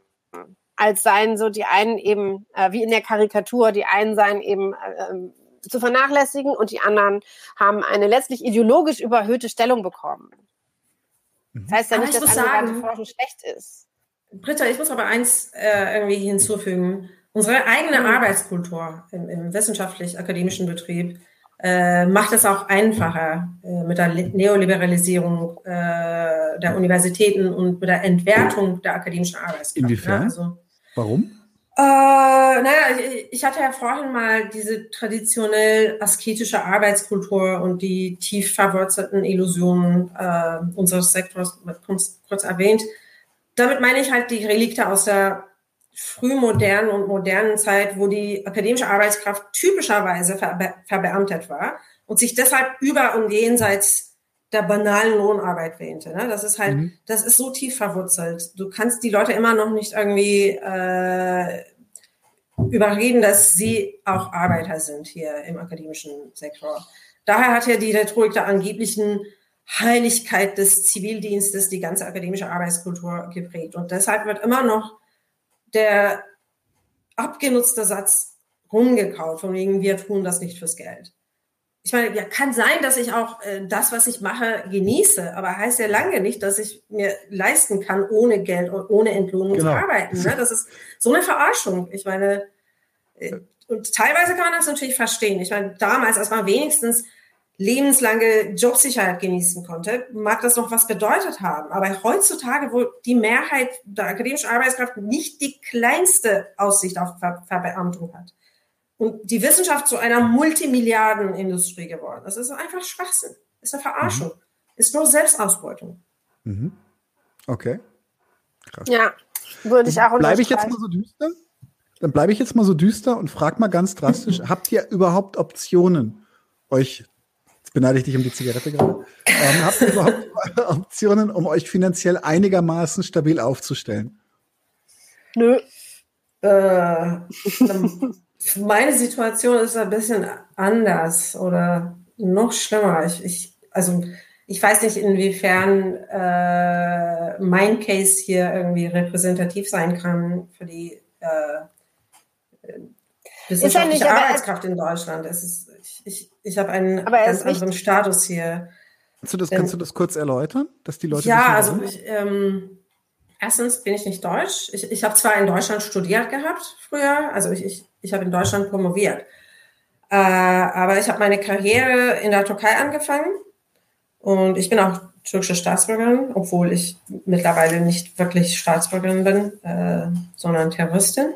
als seien so die einen eben, äh, wie in der Karikatur, die einen seien eben äh, ähm, zu vernachlässigen und die anderen haben eine letztlich ideologisch überhöhte Stellung bekommen. Mhm. Das heißt ja nicht, dass sagen, Forschung schlecht ist. Britta, ich muss aber eins äh, irgendwie hinzufügen. Unsere eigene mhm. Arbeitskultur im, im wissenschaftlich-akademischen Betrieb äh, macht es auch einfacher äh, mit der Neoliberalisierung äh, der Universitäten und mit der Entwertung der akademischen Arbeitskraft. Inwiefern? Ja, also, Warum? Äh, naja, ich, ich hatte ja vorhin mal diese traditionell asketische Arbeitskultur und die tief verwurzelten Illusionen äh, unseres Sektors kurz, kurz erwähnt. Damit meine ich halt die Relikte aus der frühmodernen und modernen Zeit, wo die akademische Arbeitskraft typischerweise verbe verbeamtet war und sich deshalb über und jenseits der banalen Lohnarbeit wähnte. Ne? Das ist halt, mhm. das ist so tief verwurzelt. Du kannst die Leute immer noch nicht irgendwie äh, überreden, dass sie auch Arbeiter sind hier im akademischen Sektor. Daher hat ja die Rhetorik der angeblichen Heiligkeit des Zivildienstes die ganze akademische Arbeitskultur geprägt. Und deshalb wird immer noch der abgenutzte Satz rumgekaut, von wegen, wir tun das nicht fürs Geld ich meine, ja, kann sein, dass ich auch äh, das, was ich mache, genieße, aber heißt ja lange nicht, dass ich mir leisten kann, ohne Geld und ohne Entlohnung genau. zu arbeiten. Ne? Das ist so eine Verarschung. Ich meine, äh, und teilweise kann man das natürlich verstehen. Ich meine, damals, als man wenigstens lebenslange Jobsicherheit genießen konnte, mag das noch was bedeutet haben. Aber heutzutage, wo die Mehrheit der akademischen Arbeitskraft nicht die kleinste Aussicht auf Ver Verbeamtung hat, und die Wissenschaft zu einer Multimilliardenindustrie geworden. Das ist einfach Schwachsinn. Ist eine Verarschung. Mhm. Ist nur Selbstausbeutung. Mhm. Okay. Krass. Ja, würde ich auch Bleibe ich jetzt mal so düster? Dann bleibe ich jetzt mal so düster und frage mal ganz drastisch: Habt ihr überhaupt Optionen, euch, jetzt beneide ich dich um die Zigarette gerade, ähm, habt ihr überhaupt Optionen, um euch finanziell einigermaßen stabil aufzustellen? Nö. Äh, meine Situation ist ein bisschen anders oder noch schlimmer. Ich, ich also ich weiß nicht, inwiefern äh, mein Case hier irgendwie repräsentativ sein kann für die äh, wissenschaftliche nicht, Arbeitskraft in Deutschland. Es ist, ich ich, ich habe einen ganz anderen Status hier. Kannst du, das, kannst du das kurz erläutern, dass die Leute Ja, also ich, ähm, erstens bin ich nicht deutsch. Ich, ich habe zwar in Deutschland studiert gehabt früher, also ich, ich ich habe in Deutschland promoviert. Äh, aber ich habe meine Karriere in der Türkei angefangen und ich bin auch türkische Staatsbürgerin, obwohl ich mittlerweile nicht wirklich Staatsbürgerin bin, äh, sondern Terroristin.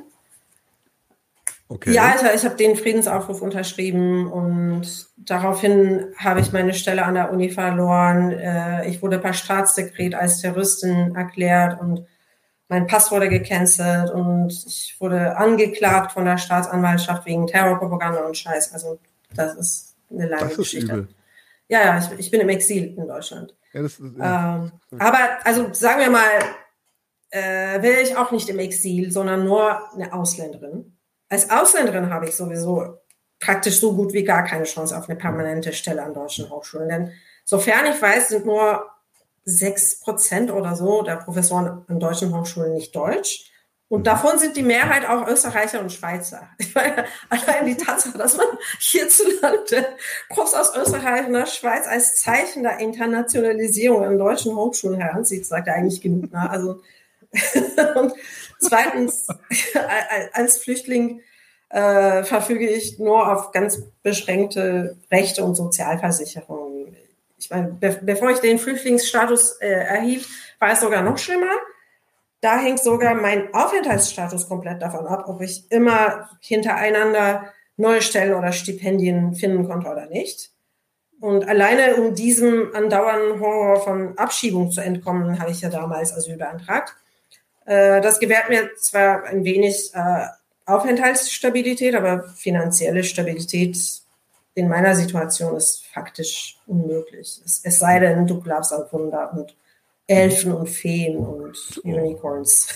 Okay. Ja, ich, ich habe den Friedensaufruf unterschrieben und daraufhin habe ich meine Stelle an der Uni verloren. Äh, ich wurde per Staatssekret als Terroristin erklärt und mein Pass wurde gecancelt und ich wurde angeklagt von der Staatsanwaltschaft wegen Terrorpropaganda und Scheiß. Also das ist eine lange das Geschichte. Übel. Ja, ja, ich, ich, bin im Exil in Deutschland. Ja, ist, ja. Ähm, aber also sagen wir mal, äh, wäre ich auch nicht im Exil, sondern nur eine Ausländerin. Als Ausländerin habe ich sowieso praktisch so gut wie gar keine Chance auf eine permanente Stelle an deutschen Hochschulen. Denn sofern ich weiß, sind nur sechs Prozent oder so der Professoren an deutschen Hochschulen nicht deutsch. Und mhm. davon sind die Mehrheit auch Österreicher und Schweizer. Ich meine, allein die Tatsache, dass man hierzulande Profs aus Österreich und der Schweiz als Zeichen der Internationalisierung an deutschen Hochschulen heranzieht, sagt ja eigentlich genug. Ne? Also, und zweitens, als Flüchtling äh, verfüge ich nur auf ganz beschränkte Rechte und Sozialversicherungen ich meine, be bevor ich den Flüchtlingsstatus äh, erhielt, war es sogar noch schlimmer. Da hängt sogar mein Aufenthaltsstatus komplett davon ab, ob ich immer hintereinander neue Stellen oder Stipendien finden konnte oder nicht. Und alleine um diesem andauernden Horror von Abschiebung zu entkommen, habe ich ja damals Asyl beantragt. Äh, das gewährt mir zwar ein wenig äh, Aufenthaltsstabilität, aber finanzielle Stabilität in meiner Situation ist faktisch unmöglich. Es, es sei denn, du glaubst an Wunder und Elfen und Feen und Unicorns.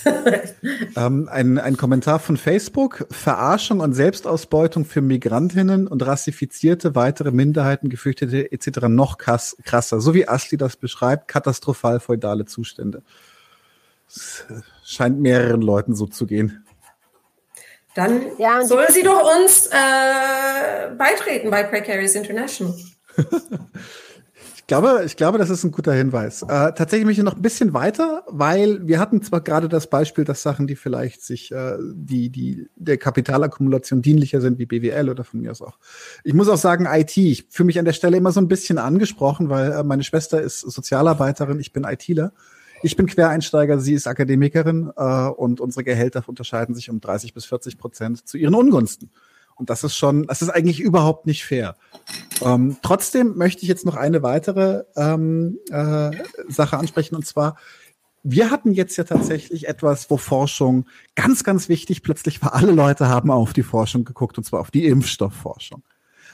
ähm, ein, ein Kommentar von Facebook. Verarschung und Selbstausbeutung für Migrantinnen und rassifizierte weitere Minderheiten, Gefürchtete etc. noch krass, krasser. So wie Asli das beschreibt, katastrophal feudale Zustände. Es scheint mehreren Leuten so zu gehen. Dann ja, soll sie doch uns äh, beitreten bei Precarious International. ich glaube, ich glaube, das ist ein guter Hinweis. Äh, tatsächlich möchte ich noch ein bisschen weiter, weil wir hatten zwar gerade das Beispiel, dass Sachen, die vielleicht sich äh, die, die der Kapitalakkumulation dienlicher sind wie BWL oder von mir aus auch. Ich muss auch sagen, IT. Ich fühle mich an der Stelle immer so ein bisschen angesprochen, weil äh, meine Schwester ist Sozialarbeiterin, ich bin ITler. Ich bin Quereinsteiger, sie ist Akademikerin äh, und unsere Gehälter unterscheiden sich um 30 bis 40 Prozent zu ihren Ungunsten. Und das ist schon, das ist eigentlich überhaupt nicht fair. Ähm, trotzdem möchte ich jetzt noch eine weitere ähm, äh, Sache ansprechen, und zwar, wir hatten jetzt ja tatsächlich etwas, wo Forschung ganz, ganz wichtig plötzlich war. Alle Leute haben auf die Forschung geguckt, und zwar auf die Impfstoffforschung.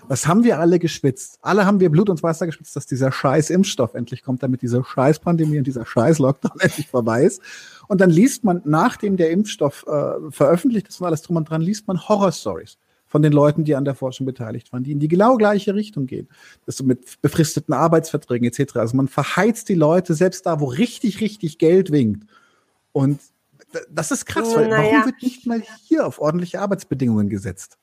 Was haben wir alle geschwitzt? Alle haben wir Blut und Wasser geschwitzt, dass dieser scheiß Impfstoff endlich kommt, damit diese scheiß Pandemie und dieser scheiß Lockdown endlich vorbei ist. Und dann liest man, nachdem der Impfstoff äh, veröffentlicht ist und alles drum und dran, liest man Horror-Stories von den Leuten, die an der Forschung beteiligt waren, die in die genau gleiche Richtung gehen. Das so mit befristeten Arbeitsverträgen etc. Also man verheizt die Leute selbst da, wo richtig, richtig Geld winkt. Und das ist krass, weil naja. warum wird nicht mal hier auf ordentliche Arbeitsbedingungen gesetzt?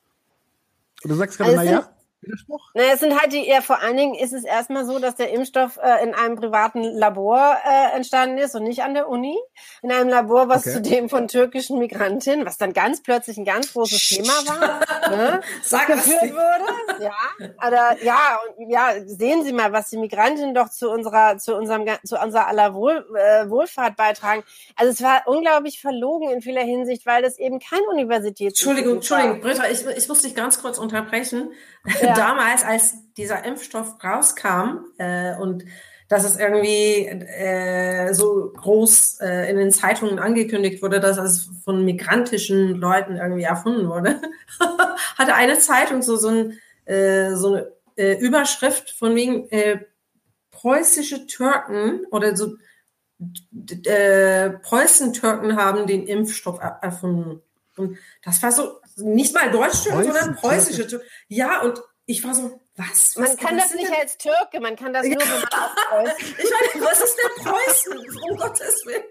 Und du sagst gerade, also naja. Widerspruch? Naja, es sind halt die, ja, vor allen Dingen ist es erstmal so, dass der Impfstoff äh, in einem privaten Labor äh, entstanden ist und nicht an der Uni. In einem Labor, was okay. zudem von türkischen Migrantinnen, was dann ganz plötzlich ein ganz großes Thema war, ne, Sag geführt wurde. Ja, aber ja, und, ja, sehen Sie mal, was die Migrantinnen doch zu unserer, zu unserem, zu unserer aller Wohl, äh, Wohlfahrt beitragen. Also es war unglaublich verlogen in vieler Hinsicht, weil das eben kein Universitäts. Entschuldigung, Entschuldigung, Britta, ich, ich muss dich ganz kurz unterbrechen. Ja. Damals, als dieser Impfstoff rauskam äh, und dass es irgendwie äh, so groß äh, in den Zeitungen angekündigt wurde, dass es von migrantischen Leuten irgendwie erfunden wurde, hatte eine Zeitung so, so, ein, äh, so eine äh, Überschrift von wegen äh, preußische Türken oder so äh, Preußen-Türken haben den Impfstoff erfunden. Und das war so, nicht mal Deutsch-Türken, sondern preußische Türken. Ja, und ich war so, was? was man kann das nicht denn? als Türke, man kann das nur, wenn man auch Ich meine, was ist denn Preußen? Um Gottes Willen.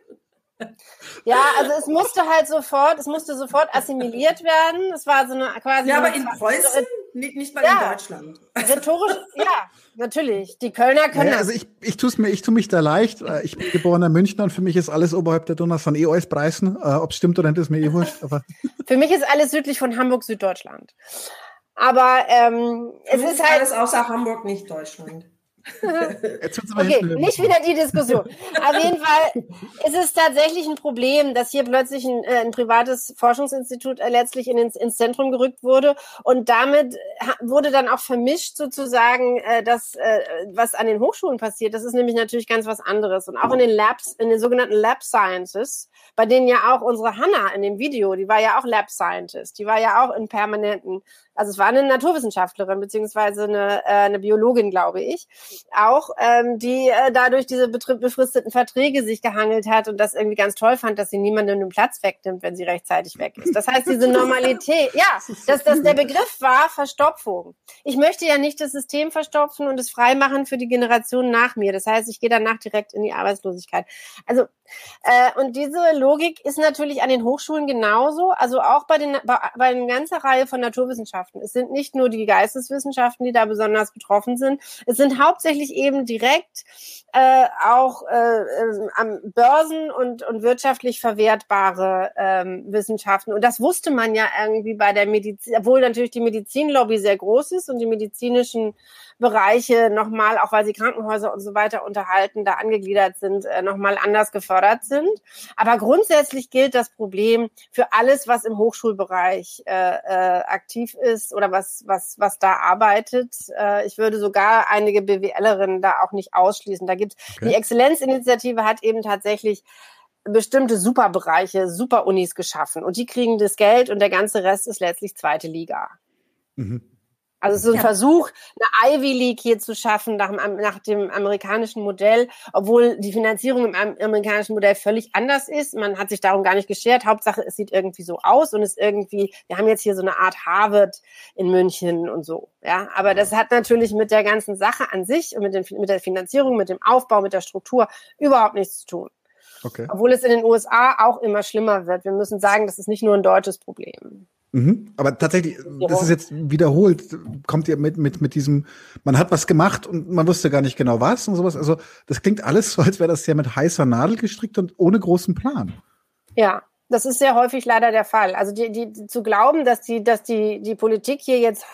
Ja, also es musste halt sofort, es musste sofort assimiliert werden. Es war so eine quasi. Ja, aber in Preußen, nicht, nicht mal ja, in Deutschland. Rhetorisch, ja, natürlich. Die Kölner können ja, Also ich, ich tue mir, ich tue mich da leicht. Äh, ich bin geborener Münchner und für mich ist alles oberhalb der Donau von eh alles Preisen. Äh, Ob es stimmt oder nicht, ist mir eh wurscht. Aber für mich ist alles südlich von Hamburg Süddeutschland. Aber ähm, es ist halt alles außer Hamburg nicht Deutschland. okay, nicht wieder die Diskussion. Auf jeden Fall ist es tatsächlich ein Problem, dass hier plötzlich ein, äh, ein privates Forschungsinstitut äh, letztlich in, ins, ins Zentrum gerückt wurde und damit wurde dann auch vermischt sozusagen äh, das, äh, was an den Hochschulen passiert. Das ist nämlich natürlich ganz was anderes und auch in den Labs, in den sogenannten Lab Sciences, bei denen ja auch unsere Hanna in dem Video, die war ja auch Lab Scientist, die war ja auch in permanenten also es war eine Naturwissenschaftlerin beziehungsweise eine, äh, eine Biologin, glaube ich, auch, ähm, die äh, dadurch diese befristeten Verträge sich gehangelt hat und das irgendwie ganz toll fand, dass sie niemandem den Platz wegnimmt, wenn sie rechtzeitig weg ist. Das heißt, diese Normalität, ja, dass das der Begriff war Verstopfung. Ich möchte ja nicht das System verstopfen und es freimachen für die Generation nach mir. Das heißt, ich gehe danach direkt in die Arbeitslosigkeit. Also äh, und diese Logik ist natürlich an den Hochschulen genauso, also auch bei den bei, bei einer ganzen Reihe von Naturwissenschaften. Es sind nicht nur die Geisteswissenschaften, die da besonders betroffen sind. Es sind hauptsächlich eben direkt äh, auch äh, äh, am Börsen und, und wirtschaftlich verwertbare ähm, Wissenschaften. Und das wusste man ja irgendwie bei der Medizin, obwohl natürlich die Medizinlobby sehr groß ist und die medizinischen Bereiche nochmal, auch weil sie Krankenhäuser und so weiter unterhalten, da angegliedert sind, äh, nochmal anders gefördert sind. Aber grundsätzlich gilt das Problem für alles, was im Hochschulbereich äh, äh, aktiv ist oder was, was, was da arbeitet. Äh, ich würde sogar einige BWLerinnen da auch nicht ausschließen. Da gibt okay. die Exzellenzinitiative hat eben tatsächlich bestimmte Superbereiche, Superunis geschaffen und die kriegen das Geld und der ganze Rest ist letztlich zweite Liga. Mhm. Also es ist ein ja. Versuch, eine Ivy League hier zu schaffen nach, nach, dem amerikanischen Modell, obwohl die Finanzierung im amerikanischen Modell völlig anders ist. Man hat sich darum gar nicht geschert. Hauptsache, es sieht irgendwie so aus und es irgendwie, wir haben jetzt hier so eine Art Harvard in München und so. Ja, aber das hat natürlich mit der ganzen Sache an sich und mit, den, mit der Finanzierung, mit dem Aufbau, mit der Struktur überhaupt nichts zu tun. Okay. Obwohl es in den USA auch immer schlimmer wird. Wir müssen sagen, das ist nicht nur ein deutsches Problem. Mhm. Aber tatsächlich, das ist jetzt wiederholt, kommt ihr mit, mit, mit diesem, man hat was gemacht und man wusste gar nicht genau was und sowas. Also das klingt alles so, als wäre das ja mit heißer Nadel gestrickt und ohne großen Plan. Ja, das ist sehr häufig leider der Fall. Also die, die, zu glauben, dass die, dass die, die Politik hier jetzt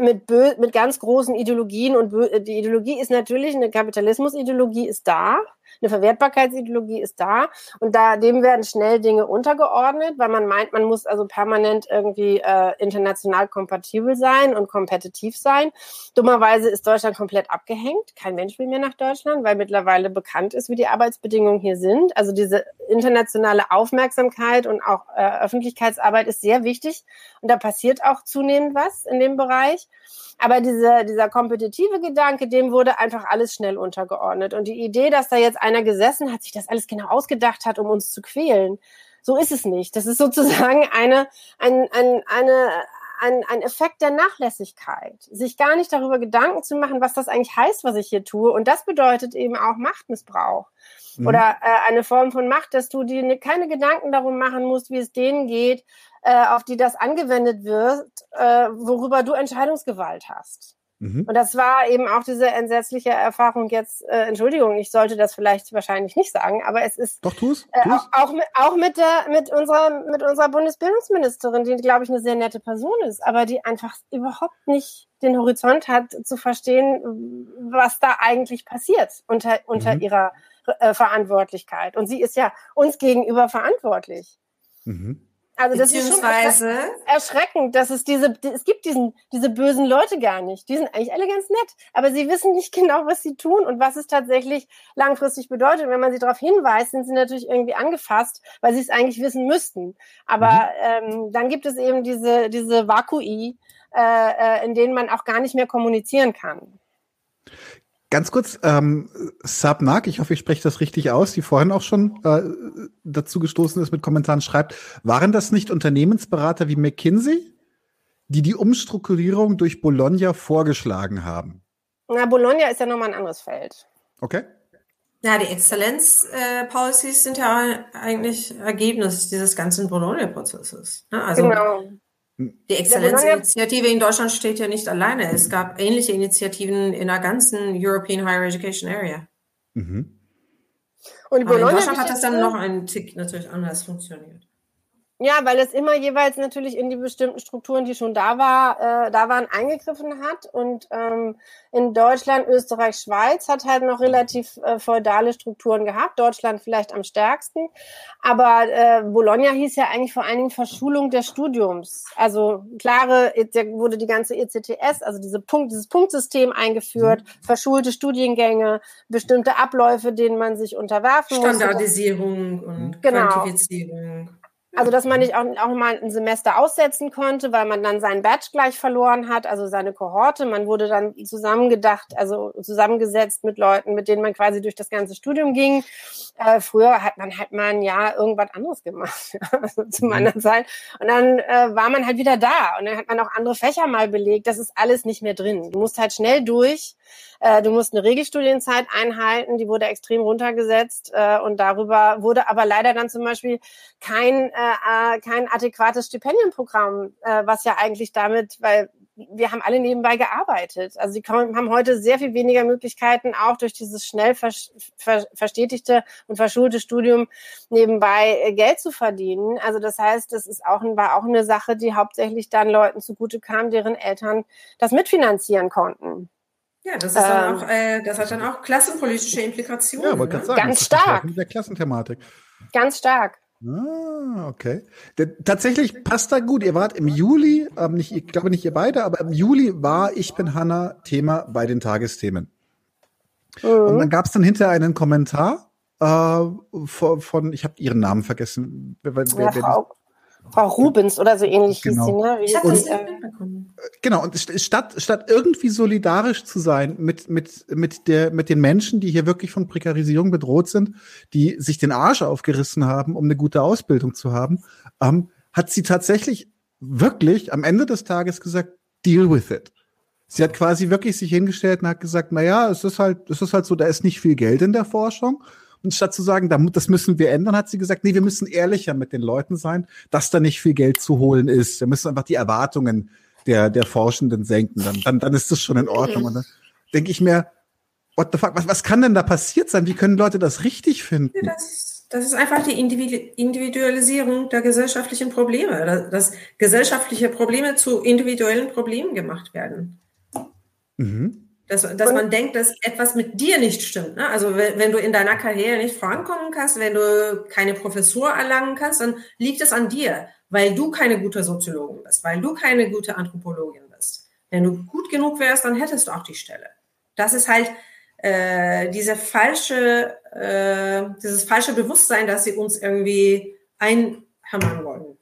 mit, bö mit ganz großen Ideologien und die Ideologie ist natürlich, eine Kapitalismusideologie ist da, eine Verwertbarkeitsideologie ist da und da dem werden schnell Dinge untergeordnet, weil man meint, man muss also permanent irgendwie äh, international kompatibel sein und kompetitiv sein. Dummerweise ist Deutschland komplett abgehängt. Kein Mensch will mehr nach Deutschland, weil mittlerweile bekannt ist, wie die Arbeitsbedingungen hier sind. Also diese internationale Aufmerksamkeit und auch äh, Öffentlichkeitsarbeit ist sehr wichtig und da passiert auch zunehmend was in dem Bereich. Aber diese, dieser kompetitive Gedanke, dem wurde einfach alles schnell untergeordnet. Und die Idee, dass da jetzt einer gesessen hat, sich das alles genau ausgedacht hat, um uns zu quälen, so ist es nicht. Das ist sozusagen eine, ein, ein, eine, ein, ein Effekt der Nachlässigkeit, sich gar nicht darüber Gedanken zu machen, was das eigentlich heißt, was ich hier tue. Und das bedeutet eben auch Machtmissbrauch mhm. oder äh, eine Form von Macht, dass du dir keine Gedanken darum machen musst, wie es denen geht, äh, auf die das angewendet wird, äh, worüber du Entscheidungsgewalt hast. Mhm. Und das war eben auch diese entsetzliche Erfahrung jetzt, äh, Entschuldigung, ich sollte das vielleicht wahrscheinlich nicht sagen, aber es ist Doch, tu's, tu's. Äh, auch, mit, auch mit der mit unserer mit unserer Bundesbildungsministerin, die glaube ich eine sehr nette Person ist, aber die einfach überhaupt nicht den Horizont hat zu verstehen, was da eigentlich passiert unter unter mhm. ihrer äh, Verantwortlichkeit. Und sie ist ja uns gegenüber verantwortlich. Mhm. Also das ist schon erschreckend, dass es diese, es gibt diesen, diese bösen Leute gar nicht. Die sind eigentlich alle ganz nett, aber sie wissen nicht genau, was sie tun und was es tatsächlich langfristig bedeutet. Und wenn man sie darauf hinweist, sind sie natürlich irgendwie angefasst, weil sie es eigentlich wissen müssten. Aber mhm. ähm, dann gibt es eben diese, diese Vakui, äh, äh, in denen man auch gar nicht mehr kommunizieren kann. Ganz kurz, ähm, Sabnak, ich hoffe, ich spreche das richtig aus, die vorhin auch schon äh, dazu gestoßen ist mit Kommentaren, schreibt, waren das nicht Unternehmensberater wie McKinsey, die die Umstrukturierung durch Bologna vorgeschlagen haben? Na, Bologna ist ja nochmal ein anderes Feld. Okay. Ja, die Exzellenz-Policies äh, sind ja eigentlich Ergebnis dieses ganzen Bologna-Prozesses. Ne? Also, genau. Die Exzellenzinitiative in Deutschland steht ja nicht alleine. Es gab ähnliche Initiativen in der ganzen European Higher Education Area. Mhm. Und in Deutschland hat das dann noch einen Tick natürlich anders funktioniert. Ja, weil es immer jeweils natürlich in die bestimmten Strukturen, die schon da war, äh, da waren, eingegriffen hat. Und ähm, in Deutschland, Österreich, Schweiz hat halt noch relativ äh, feudale Strukturen gehabt. Deutschland vielleicht am stärksten. Aber äh, Bologna hieß ja eigentlich vor allen Dingen Verschulung des Studiums. Also klare, da wurde die ganze ECTS, also diese Punkt, dieses Punktsystem eingeführt, mhm. verschulte Studiengänge, bestimmte Abläufe, denen man sich unterwerfen muss. Standardisierung und genau. Quantifizierung. Also, dass man nicht auch, auch mal ein Semester aussetzen konnte, weil man dann seinen Batch gleich verloren hat, also seine Kohorte. Man wurde dann zusammengedacht, also zusammengesetzt mit Leuten, mit denen man quasi durch das ganze Studium ging. Äh, früher hat man halt mal ein Jahr irgendwas anderes gemacht, also zu mhm. meiner Zeit. Und dann äh, war man halt wieder da und dann hat man auch andere Fächer mal belegt. Das ist alles nicht mehr drin. Du musst halt schnell durch äh, du musst eine Regelstudienzeit einhalten, die wurde extrem runtergesetzt äh, und darüber wurde aber leider dann zum Beispiel kein, äh, äh kein adäquates Stipendienprogramm, äh, was ja eigentlich damit, weil wir haben alle nebenbei gearbeitet. Also sie haben heute sehr viel weniger Möglichkeiten, auch durch dieses schnell verstetigte und verschulte Studium nebenbei äh, Geld zu verdienen. Also das heißt, das ist auch, war auch eine Sache, die hauptsächlich dann Leuten zugute kam, deren Eltern das mitfinanzieren konnten. Ja, das, ist ähm, dann auch, äh, das hat dann auch klassenpolitische Implikationen. Ja, wollte ne? sagen, ganz stark. Mit der Klassenthematik. Ganz stark. Ah, okay. Der, tatsächlich passt da gut. Ihr wart im Juli, ähm, nicht, ich glaube nicht ihr beide, aber im Juli war Ich bin Hanna Thema bei den Tagesthemen. Mhm. Und dann gab es dann hinterher einen Kommentar äh, von, von, ich habe ihren Namen vergessen. Wer, wer, ja, Frau, Frau Rubens oder so ähnlich genau. hieß sie, ne? Ich und, äh, genau, und statt, statt irgendwie solidarisch zu sein mit, mit, mit, der, mit den Menschen, die hier wirklich von Prekarisierung bedroht sind, die sich den Arsch aufgerissen haben, um eine gute Ausbildung zu haben, ähm, hat sie tatsächlich wirklich am Ende des Tages gesagt, deal with it. Sie hat quasi wirklich sich hingestellt und hat gesagt, na ja, es ist halt, es ist halt so, da ist nicht viel Geld in der Forschung. Und statt zu sagen, das müssen wir ändern, hat sie gesagt, nee, wir müssen ehrlicher mit den Leuten sein, dass da nicht viel Geld zu holen ist. Wir müssen einfach die Erwartungen der, der Forschenden senken. Dann, dann, dann ist das schon in Ordnung. Und dann denke ich mir, what the fuck, was, was kann denn da passiert sein? Wie können Leute das richtig finden? Ja, das, Das ist einfach die Individualisierung der gesellschaftlichen Probleme, dass gesellschaftliche Probleme zu individuellen Problemen gemacht werden. Mhm. Dass, dass man denkt, dass etwas mit dir nicht stimmt. Ne? Also wenn, wenn, du in deiner Karriere nicht vorankommen kannst, wenn du keine Professur erlangen kannst, dann liegt es an dir, weil du keine gute Soziologin bist, weil du keine gute Anthropologin bist. Wenn du gut genug wärst, dann hättest du auch die Stelle. Das ist halt äh, diese falsche, äh, dieses falsche Bewusstsein, dass sie uns irgendwie einhämmern wollen.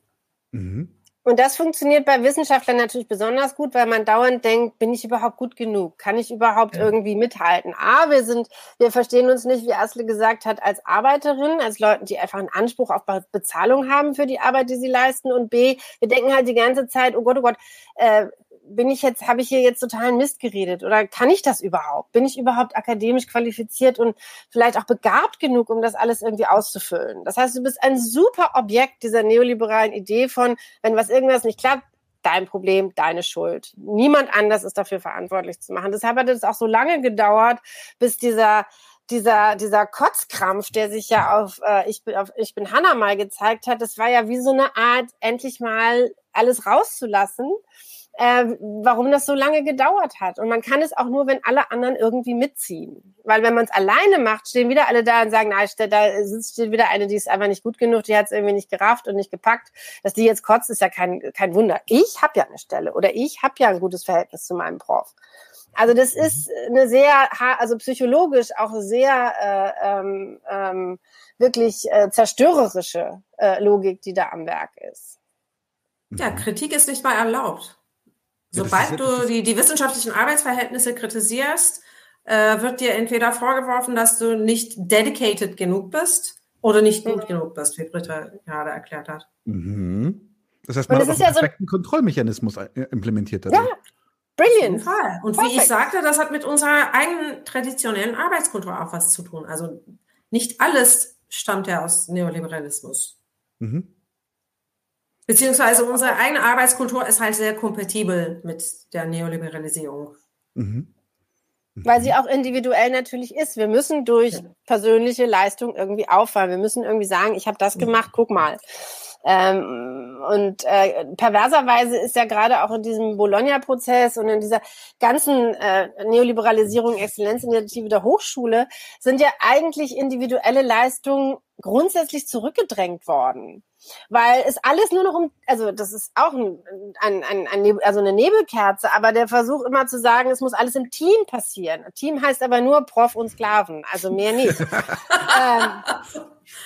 Mhm. Und das funktioniert bei Wissenschaftlern natürlich besonders gut, weil man dauernd denkt, bin ich überhaupt gut genug? Kann ich überhaupt ja. irgendwie mithalten? A, wir sind, wir verstehen uns nicht, wie Asle gesagt hat, als Arbeiterin, als Leute, die einfach einen Anspruch auf Bezahlung haben für die Arbeit, die sie leisten. Und B, wir denken halt die ganze Zeit, oh Gott, oh Gott, äh, bin ich jetzt, habe ich hier jetzt totalen Mist geredet oder kann ich das überhaupt? Bin ich überhaupt akademisch qualifiziert und vielleicht auch begabt genug, um das alles irgendwie auszufüllen? Das heißt, du bist ein super Objekt dieser neoliberalen Idee von, wenn was irgendwas nicht klappt, dein Problem, deine Schuld. Niemand anders ist dafür verantwortlich zu machen. Deshalb hat es auch so lange gedauert, bis dieser dieser, dieser Kotzkrampf, der sich ja auf, äh, ich bin, auf Ich bin Hannah mal gezeigt hat, das war ja wie so eine Art, endlich mal alles rauszulassen äh, warum das so lange gedauert hat. Und man kann es auch nur, wenn alle anderen irgendwie mitziehen. Weil wenn man es alleine macht, stehen wieder alle da und sagen, na, da sitzt steht wieder eine, die ist einfach nicht gut genug, die hat es irgendwie nicht gerafft und nicht gepackt. Dass die jetzt kotzt, ist ja kein, kein Wunder. Ich habe ja eine Stelle oder ich habe ja ein gutes Verhältnis zu meinem Prof. Also das mhm. ist eine sehr, also psychologisch auch sehr äh, ähm, ähm, wirklich äh, zerstörerische äh, Logik, die da am Werk ist. Ja, Kritik ist nicht mal erlaubt. Sobald du die, die wissenschaftlichen Arbeitsverhältnisse kritisierst, äh, wird dir entweder vorgeworfen, dass du nicht dedicated genug bist oder nicht gut genug bist, wie Britta gerade erklärt hat. Mhm. Das heißt, man hat auch ja so einen Kontrollmechanismus äh, implementiert. Dadurch. Ja, brilliant. Und Perfect. wie ich sagte, das hat mit unserer eigenen traditionellen Arbeitskultur auch was zu tun. Also nicht alles stammt ja aus Neoliberalismus. Mhm. Beziehungsweise unsere eigene Arbeitskultur ist halt sehr kompatibel mit der Neoliberalisierung. Mhm. Weil sie auch individuell natürlich ist. Wir müssen durch persönliche Leistung irgendwie auffallen. Wir müssen irgendwie sagen, ich habe das gemacht, guck mal. Ähm, und äh, perverserweise ist ja gerade auch in diesem Bologna-Prozess und in dieser ganzen äh, Neoliberalisierung, Exzellenzinitiative der Hochschule sind ja eigentlich individuelle Leistungen grundsätzlich zurückgedrängt worden weil es alles nur noch um, also das ist auch ein, ein, ein, ein, also eine Nebelkerze, aber der Versuch immer zu sagen, es muss alles im Team passieren. Team heißt aber nur Prof und Sklaven, also mehr nicht. ähm,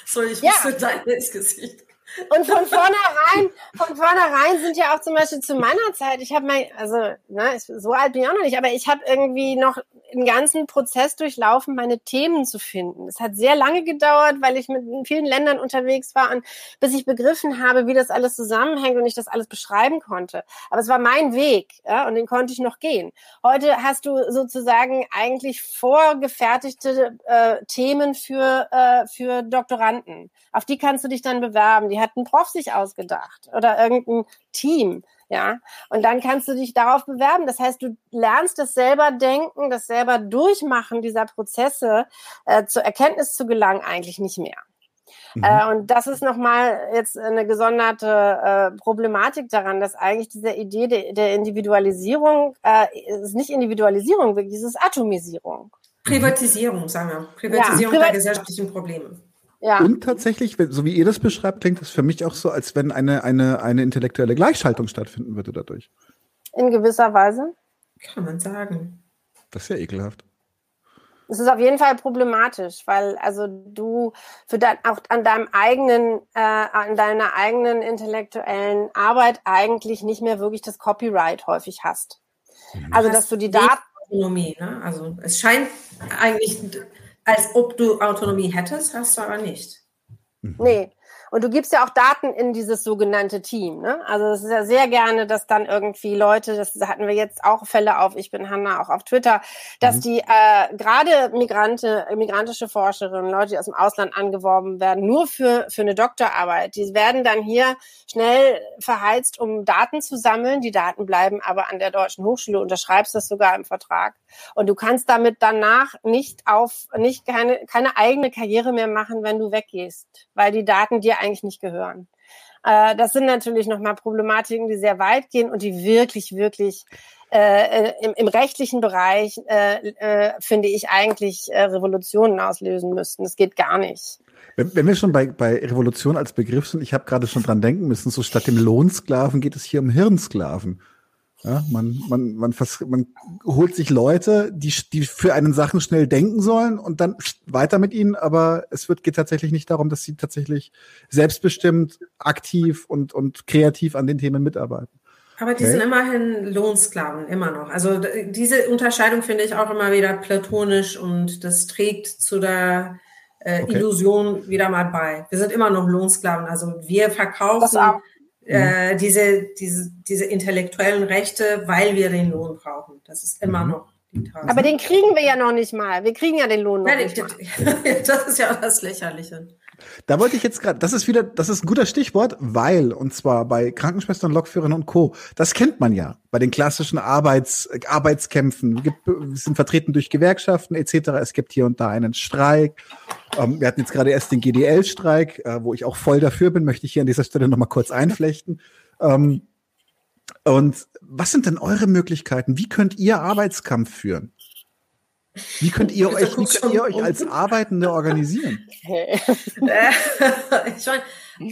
so, ich ja. dein Gesicht. Und von vornherein, von vornherein sind ja auch zum Beispiel zu meiner Zeit, ich habe mein, also, ne, so alt bin ich auch noch nicht, aber ich habe irgendwie noch einen ganzen Prozess durchlaufen, meine Themen zu finden. Es hat sehr lange gedauert, weil ich mit vielen Ländern unterwegs war und bis ich begriffen habe, wie das alles zusammenhängt und ich das alles beschreiben konnte. Aber es war mein Weg, ja, und den konnte ich noch gehen. Heute hast du sozusagen eigentlich vorgefertigte äh, Themen für, äh, für Doktoranden. Auf die kannst du dich dann bewerben. Die hat ein Prof sich ausgedacht oder irgendein Team. Ja, und dann kannst du dich darauf bewerben. Das heißt, du lernst das selber denken, das selber durchmachen dieser Prozesse äh, zur Erkenntnis zu gelangen eigentlich nicht mehr. Mhm. Äh, und das ist nochmal jetzt eine gesonderte äh, Problematik daran, dass eigentlich diese Idee de, der Individualisierung äh, ist nicht Individualisierung, wirklich, es ist Atomisierung. Privatisierung, sagen wir. Privatisierung ja, Privat der gesellschaftlichen Probleme. Ja. Und tatsächlich, so wie ihr das beschreibt, klingt das für mich auch so, als wenn eine, eine, eine intellektuelle Gleichschaltung stattfinden würde dadurch. In gewisser Weise. Kann man sagen. Das ist ja ekelhaft. Es ist auf jeden Fall problematisch, weil also du für dein, auch an deinem eigenen, äh, an deiner eigenen intellektuellen Arbeit eigentlich nicht mehr wirklich das Copyright häufig hast. Mhm. Also dass du die Daten Autonomie, ne? Also es scheint eigentlich als ob du Autonomie hättest, hast du aber nicht. Mhm. Nee. Und du gibst ja auch Daten in dieses sogenannte Team. Ne? Also es ist ja sehr gerne, dass dann irgendwie Leute, das hatten wir jetzt auch Fälle auf, ich bin Hanna auch auf Twitter, dass mhm. die äh, gerade Migrante, migrantische Forscherinnen, Leute, die aus dem Ausland angeworben werden, nur für, für eine Doktorarbeit, die werden dann hier schnell verheizt, um Daten zu sammeln. Die Daten bleiben aber an der Deutschen Hochschule, unterschreibst das sogar im Vertrag. Und du kannst damit danach nicht auf, nicht keine, keine eigene Karriere mehr machen, wenn du weggehst, weil die Daten dir eigentlich nicht gehören. Äh, das sind natürlich nochmal Problematiken, die sehr weit gehen und die wirklich, wirklich äh, äh, im, im rechtlichen Bereich, äh, äh, finde ich, eigentlich äh, Revolutionen auslösen müssten. Das geht gar nicht. Wenn, wenn wir schon bei, bei Revolution als Begriff sind, ich habe gerade schon dran denken müssen, so statt dem Lohnsklaven geht es hier um Hirnsklaven. Ja, man, man, man, man holt sich Leute, die, die für einen Sachen schnell denken sollen und dann weiter mit ihnen, aber es wird, geht tatsächlich nicht darum, dass sie tatsächlich selbstbestimmt, aktiv und, und kreativ an den Themen mitarbeiten. Aber die okay. sind immerhin Lohnsklaven, immer noch. Also diese Unterscheidung finde ich auch immer wieder platonisch und das trägt zu der äh, okay. Illusion wieder mal bei. Wir sind immer noch Lohnsklaven. Also wir verkaufen äh, mhm. diese, diese, diese intellektuellen Rechte, weil wir den Lohn brauchen. Das ist immer mhm. noch die Tatsache. Aber den kriegen wir ja noch nicht mal. Wir kriegen ja den Lohn noch ja, nicht mal. das ist ja das Lächerliche. Da wollte ich jetzt gerade, das ist wieder, das ist ein guter Stichwort, weil, und zwar bei Krankenschwestern, Lokführern und Co. Das kennt man ja bei den klassischen Arbeits, Arbeitskämpfen. Gibt, sind vertreten durch Gewerkschaften etc. Es gibt hier und da einen Streik. Ähm, wir hatten jetzt gerade erst den GDL-Streik, äh, wo ich auch voll dafür bin, möchte ich hier an dieser Stelle nochmal kurz einflechten. Ähm, und was sind denn eure Möglichkeiten? Wie könnt ihr Arbeitskampf führen? Wie könnt ihr euch, wie könnt ihr euch als Arbeitende organisieren? ich meine,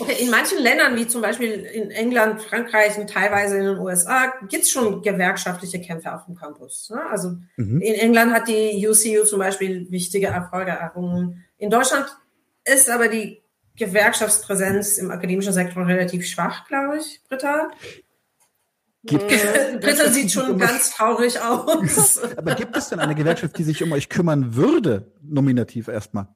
okay, in manchen Ländern, wie zum Beispiel in England, Frankreich und teilweise in den USA, gibt es schon gewerkschaftliche Kämpfe auf dem Campus. Ne? Also mhm. in England hat die UCU zum Beispiel wichtige Erfolge errungen. In Deutschland ist aber die Gewerkschaftspräsenz im akademischen Sektor relativ schwach, glaube ich, Britta. Gibt es, Britta sieht schon ganz traurig aus. Aber gibt es denn eine Gewerkschaft, die sich um euch kümmern würde, nominativ erstmal?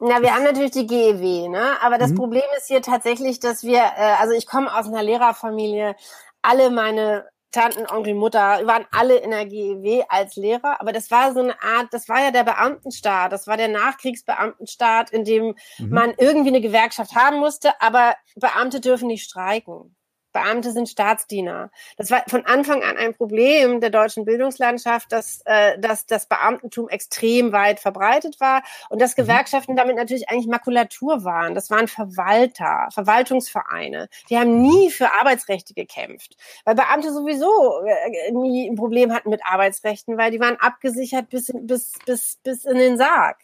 Na, wir haben natürlich die GEW, ne? Aber das mhm. Problem ist hier tatsächlich, dass wir, äh, also ich komme aus einer Lehrerfamilie, alle meine Tanten, Onkel, Mutter waren alle in der GEW als Lehrer, aber das war so eine Art, das war ja der Beamtenstaat, das war der Nachkriegsbeamtenstaat, in dem mhm. man irgendwie eine Gewerkschaft haben musste, aber Beamte dürfen nicht streiken. Beamte sind Staatsdiener. Das war von Anfang an ein Problem der deutschen Bildungslandschaft, dass, äh, dass das Beamtentum extrem weit verbreitet war und dass mhm. Gewerkschaften damit natürlich eigentlich Makulatur waren. Das waren Verwalter, Verwaltungsvereine. Die haben nie für Arbeitsrechte gekämpft, weil Beamte sowieso äh, nie ein Problem hatten mit Arbeitsrechten, weil die waren abgesichert bis, bis, bis, bis in den Sarg.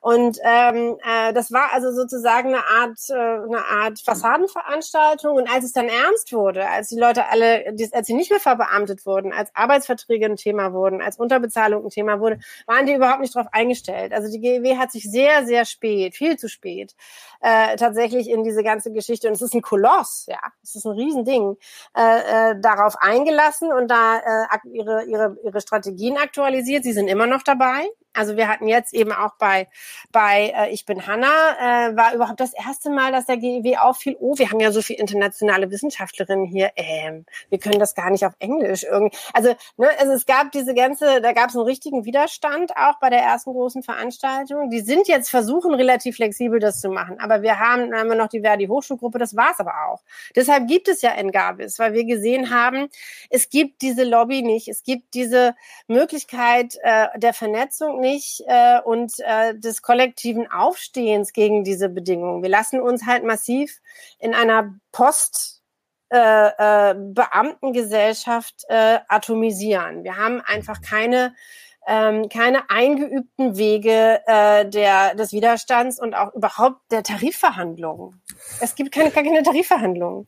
Und ähm, äh, das war also sozusagen eine Art, äh, eine Art Fassadenveranstaltung. Und als es dann ernst wurde, als die Leute alle, als sie nicht mehr verbeamtet wurden, als Arbeitsverträge ein Thema wurden, als Unterbezahlung ein Thema wurde, waren die überhaupt nicht darauf eingestellt. Also die GEW hat sich sehr, sehr spät, viel zu spät, äh, tatsächlich in diese ganze Geschichte, und es ist ein Koloss, ja, es ist ein Riesending, äh, äh, darauf eingelassen und da äh, ihre, ihre, ihre Strategien aktualisiert. Sie sind immer noch dabei. Also wir hatten jetzt eben auch bei, bei äh, Ich bin Hanna, äh, war überhaupt das erste Mal, dass der GEW auffiel, oh, wir haben ja so viele internationale Wissenschaftlerinnen hier, ähm, wir können das gar nicht auf Englisch irgendwie. Also, ne, also es gab diese ganze, da gab es einen richtigen Widerstand auch bei der ersten großen Veranstaltung. Die sind jetzt versuchen, relativ flexibel das zu machen. Aber wir haben, dann haben wir noch die Verdi Hochschulgruppe, das war's aber auch. Deshalb gibt es ja Engabis, weil wir gesehen haben, es gibt diese Lobby nicht, es gibt diese Möglichkeit äh, der Vernetzung nicht äh, und äh, des kollektiven Aufstehens gegen diese Bedingungen. Wir lassen uns halt massiv in einer Post äh, äh, Beamtengesellschaft äh, atomisieren. Wir haben einfach keine ähm, keine eingeübten Wege äh, der, des Widerstands und auch überhaupt der Tarifverhandlungen. Es gibt keine, keine Tarifverhandlungen.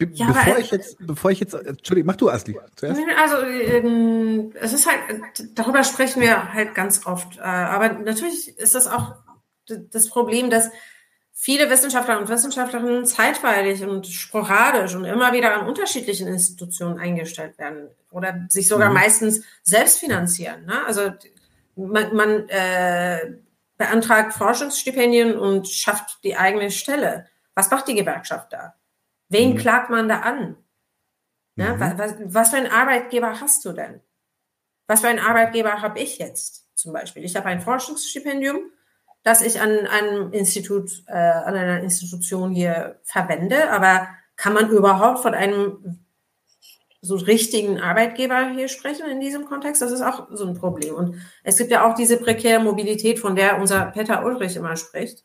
Be ja, bevor ich jetzt, bevor ich jetzt, Entschuldigung, mach du Asli zuerst. Also ähm, es ist halt, darüber sprechen wir halt ganz oft. Äh, aber natürlich ist das auch das Problem, dass viele Wissenschaftler und Wissenschaftlerinnen zeitweilig und sporadisch und immer wieder an unterschiedlichen Institutionen eingestellt werden oder sich sogar mhm. meistens selbst finanzieren. Ne? Also man, man äh, beantragt Forschungsstipendien und schafft die eigene Stelle. Was macht die Gewerkschaft da? Wen mhm. klagt man da an? Ja, mhm. was, was, für einen Arbeitgeber hast du denn? Was für einen Arbeitgeber habe ich jetzt zum Beispiel? Ich habe ein Forschungsstipendium, das ich an einem Institut, äh, an einer Institution hier verwende, aber kann man überhaupt von einem so richtigen Arbeitgeber hier sprechen in diesem Kontext. Das ist auch so ein Problem. Und es gibt ja auch diese prekäre Mobilität, von der unser Peter Ulrich immer spricht.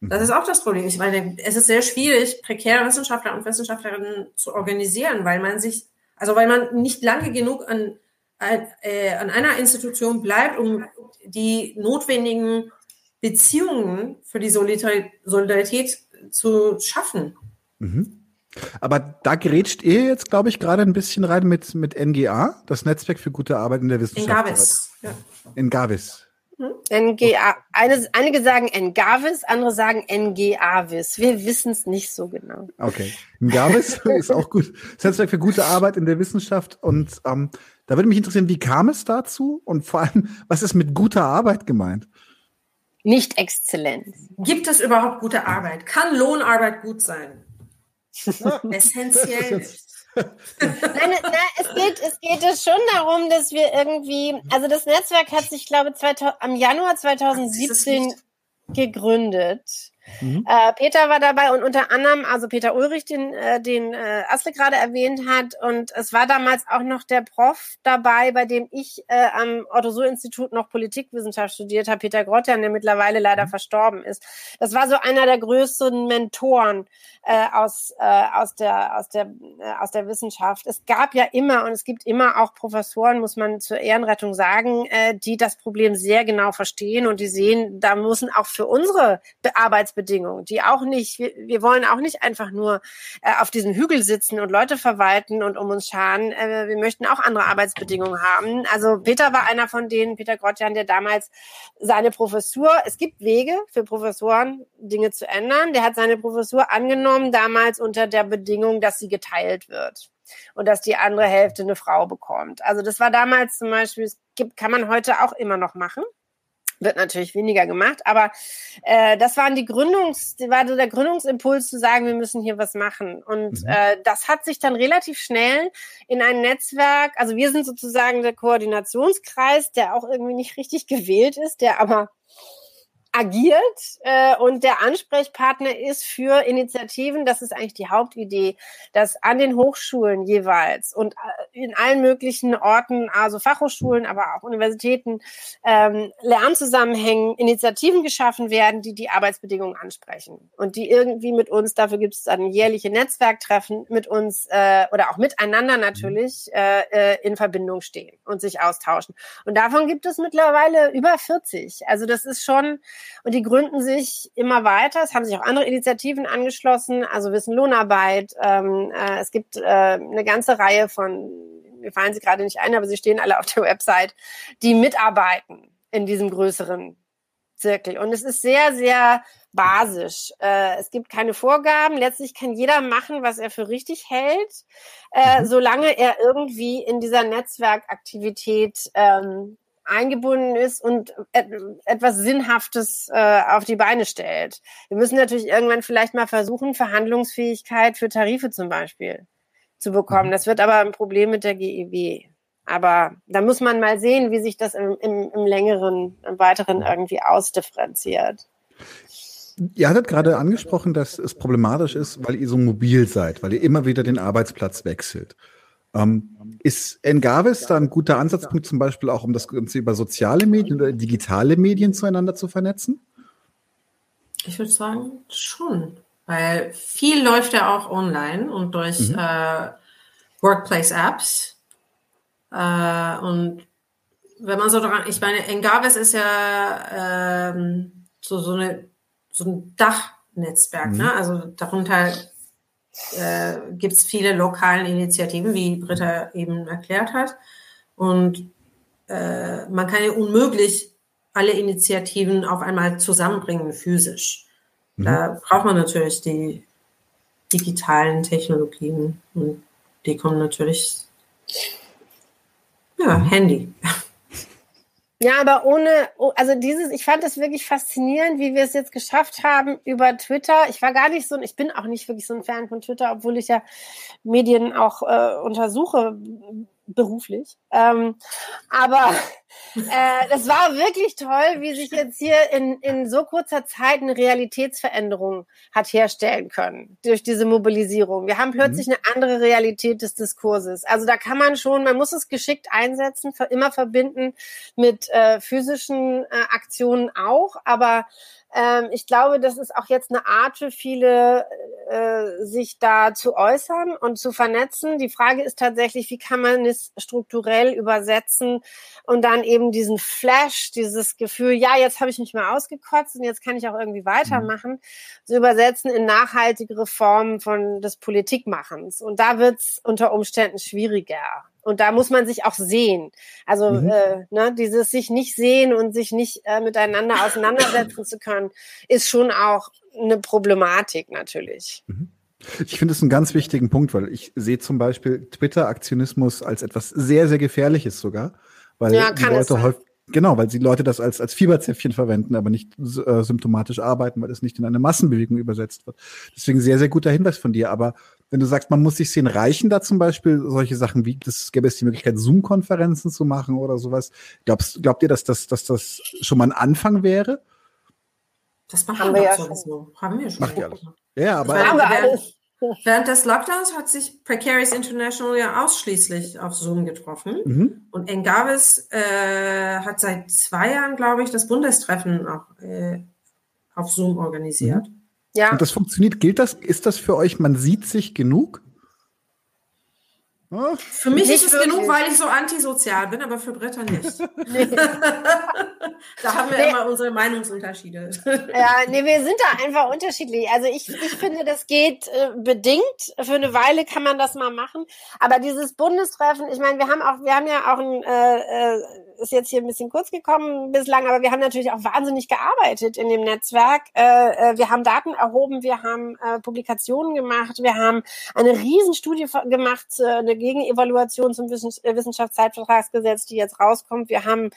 Das ist auch das Problem. Ich meine, es ist sehr schwierig, prekäre Wissenschaftler und Wissenschaftlerinnen zu organisieren, weil man sich, also weil man nicht lange genug an, an, äh, an einer Institution bleibt, um die notwendigen Beziehungen für die Solidarität zu schaffen. Mhm. Aber da gerätscht ihr jetzt, glaube ich, gerade ein bisschen rein mit, mit NGA, das Netzwerk für gute Arbeit in der Wissenschaft. Engavis. Ja. Engavis. Hm? NGA. Eine, einige sagen Engavis, andere sagen NGAvis. Wir wissen es nicht so genau. Okay. Engavis ist auch gut. Das Netzwerk für gute Arbeit in der Wissenschaft. Und ähm, da würde mich interessieren, wie kam es dazu? Und vor allem, was ist mit guter Arbeit gemeint? Nicht exzellent. Gibt es überhaupt gute Arbeit? Kann Lohnarbeit gut sein? Essentiell. Nein, na, es geht, es geht es schon darum, dass wir irgendwie, also das Netzwerk hat sich, glaube ich, am Januar 2017 gegründet. Mhm. Äh, Peter war dabei und unter anderem, also Peter Ulrich, den, äh, den äh, Asle gerade erwähnt hat. Und es war damals auch noch der Prof dabei, bei dem ich äh, am Otto-Suhr-Institut noch Politikwissenschaft studiert habe, Peter Grotjan, der mittlerweile leider mhm. verstorben ist. Das war so einer der größten Mentoren äh, aus, äh, aus, der, aus, der, äh, aus der Wissenschaft. Es gab ja immer und es gibt immer auch Professoren, muss man zur Ehrenrettung sagen, äh, die das Problem sehr genau verstehen und die sehen, da müssen auch für unsere Arbeitsbedingungen Rahmenbedingungen, die auch nicht, wir, wir wollen auch nicht einfach nur äh, auf diesem Hügel sitzen und Leute verwalten und um uns scharen. Äh, wir möchten auch andere Arbeitsbedingungen haben. Also Peter war einer von denen, Peter Grottjan, der damals seine Professur, es gibt Wege für Professoren, Dinge zu ändern. Der hat seine Professur angenommen, damals unter der Bedingung, dass sie geteilt wird und dass die andere Hälfte eine Frau bekommt. Also das war damals zum Beispiel, es gibt, kann man heute auch immer noch machen wird natürlich weniger gemacht, aber äh, das waren die Gründungs, war so der Gründungsimpuls zu sagen, wir müssen hier was machen. Und mhm. äh, das hat sich dann relativ schnell in ein Netzwerk, also wir sind sozusagen der Koordinationskreis, der auch irgendwie nicht richtig gewählt ist, der aber agiert äh, und der Ansprechpartner ist für Initiativen, das ist eigentlich die Hauptidee, dass an den Hochschulen jeweils und äh, in allen möglichen Orten, also Fachhochschulen, aber auch Universitäten, ähm, Lernzusammenhängen, Initiativen geschaffen werden, die die Arbeitsbedingungen ansprechen und die irgendwie mit uns, dafür gibt es dann jährliche Netzwerktreffen, mit uns äh, oder auch miteinander natürlich äh, äh, in Verbindung stehen und sich austauschen. Und davon gibt es mittlerweile über 40. Also das ist schon und die gründen sich immer weiter. Es haben sich auch andere Initiativen angeschlossen, also Wissen Lohnarbeit. Ähm, äh, es gibt äh, eine ganze Reihe von, mir fallen sie gerade nicht ein, aber sie stehen alle auf der Website, die mitarbeiten in diesem größeren Zirkel. Und es ist sehr, sehr basisch. Äh, es gibt keine Vorgaben. Letztlich kann jeder machen, was er für richtig hält, äh, mhm. solange er irgendwie in dieser Netzwerkaktivität ähm, eingebunden ist und etwas Sinnhaftes äh, auf die Beine stellt. Wir müssen natürlich irgendwann vielleicht mal versuchen, Verhandlungsfähigkeit für Tarife zum Beispiel zu bekommen. Mhm. Das wird aber ein Problem mit der GEW. Aber da muss man mal sehen, wie sich das im, im, im längeren, im weiteren irgendwie ausdifferenziert. Ihr hattet gerade angesprochen, dass es problematisch ist, weil ihr so mobil seid, weil ihr immer wieder den Arbeitsplatz wechselt. Ähm, ist Engavis da ein guter Ansatzpunkt, zum Beispiel auch, um das Ganze über soziale Medien oder digitale Medien zueinander zu vernetzen? Ich würde sagen, schon. Weil viel läuft ja auch online und durch mhm. äh, Workplace-Apps. Äh, und wenn man so dran, ich meine, Engavis ist ja ähm, so, so, eine, so ein Dachnetzwerk, mhm. ne? Also darunter äh, gibt es viele lokalen Initiativen, wie Britta eben erklärt hat. Und äh, man kann ja unmöglich alle Initiativen auf einmal zusammenbringen, physisch. Mhm. Da braucht man natürlich die digitalen Technologien und die kommen natürlich, ja, Handy. Ja, aber ohne, also dieses, ich fand es wirklich faszinierend, wie wir es jetzt geschafft haben über Twitter. Ich war gar nicht so, ich bin auch nicht wirklich so ein Fan von Twitter, obwohl ich ja Medien auch äh, untersuche beruflich. Ähm, aber äh, das war wirklich toll, wie sich jetzt hier in, in so kurzer Zeit eine Realitätsveränderung hat herstellen können durch diese Mobilisierung. Wir haben plötzlich mhm. eine andere Realität des Diskurses. Also da kann man schon, man muss es geschickt einsetzen, immer verbinden mit äh, physischen äh, Aktionen auch, aber ähm, ich glaube, das ist auch jetzt eine Art für viele, äh, sich da zu äußern und zu vernetzen. Die Frage ist tatsächlich, wie kann man es strukturell übersetzen und dann eben diesen Flash, dieses Gefühl, ja, jetzt habe ich mich mal ausgekotzt und jetzt kann ich auch irgendwie weitermachen, zu so übersetzen in nachhaltigere Formen von des Politikmachens. Und da wird es unter Umständen schwieriger. Und da muss man sich auch sehen. Also mhm. äh, ne, dieses sich nicht sehen und sich nicht äh, miteinander auseinandersetzen zu können, ist schon auch eine Problematik natürlich. Mhm. Ich finde es einen ganz wichtigen Punkt, weil ich sehe zum Beispiel Twitter-Aktionismus als etwas sehr, sehr Gefährliches sogar, weil ja, die Leute häufig Genau, weil die Leute das als, als Fieberzäpfchen verwenden, aber nicht äh, symptomatisch arbeiten, weil es nicht in eine Massenbewegung übersetzt wird. Deswegen sehr, sehr guter Hinweis von dir. Aber wenn du sagst, man muss sich sehen, reichen da zum Beispiel solche Sachen wie, das gäbe es die Möglichkeit, Zoom-Konferenzen zu machen oder sowas. Glaubst, glaubt ihr, dass das, dass das schon mal ein Anfang wäre? Das machen haben wir ja schon. So. Haben wir schon. Macht ihr alles. Ja, aber. Haben wir alles. Während des Lockdowns hat sich Precarious International ja ausschließlich auf Zoom getroffen. Mhm. Und Engavis äh, hat seit zwei Jahren, glaube ich, das Bundestreffen auch äh, auf Zoom organisiert. Mhm. Ja. Und das funktioniert. Gilt das? Ist das für euch, man sieht sich genug? Ach, für mich ist es wirklich. genug, weil ich so antisozial bin, aber für Britta nicht. Nee. da haben wir nee. immer unsere Meinungsunterschiede. Ja, nee, wir sind da einfach unterschiedlich. Also ich, ich finde, das geht äh, bedingt. Für eine Weile kann man das mal machen. Aber dieses Bundestreffen, ich meine, wir haben auch, wir haben ja auch ein äh, äh, ist jetzt hier ein bisschen kurz gekommen bislang, aber wir haben natürlich auch wahnsinnig gearbeitet in dem Netzwerk. Äh, äh, wir haben Daten erhoben, wir haben äh, Publikationen gemacht, wir haben eine Riesenstudie gemacht, eine Gegenevaluation zum Wissenschaftszeitvertragsgesetz, die jetzt rauskommt. Wir haben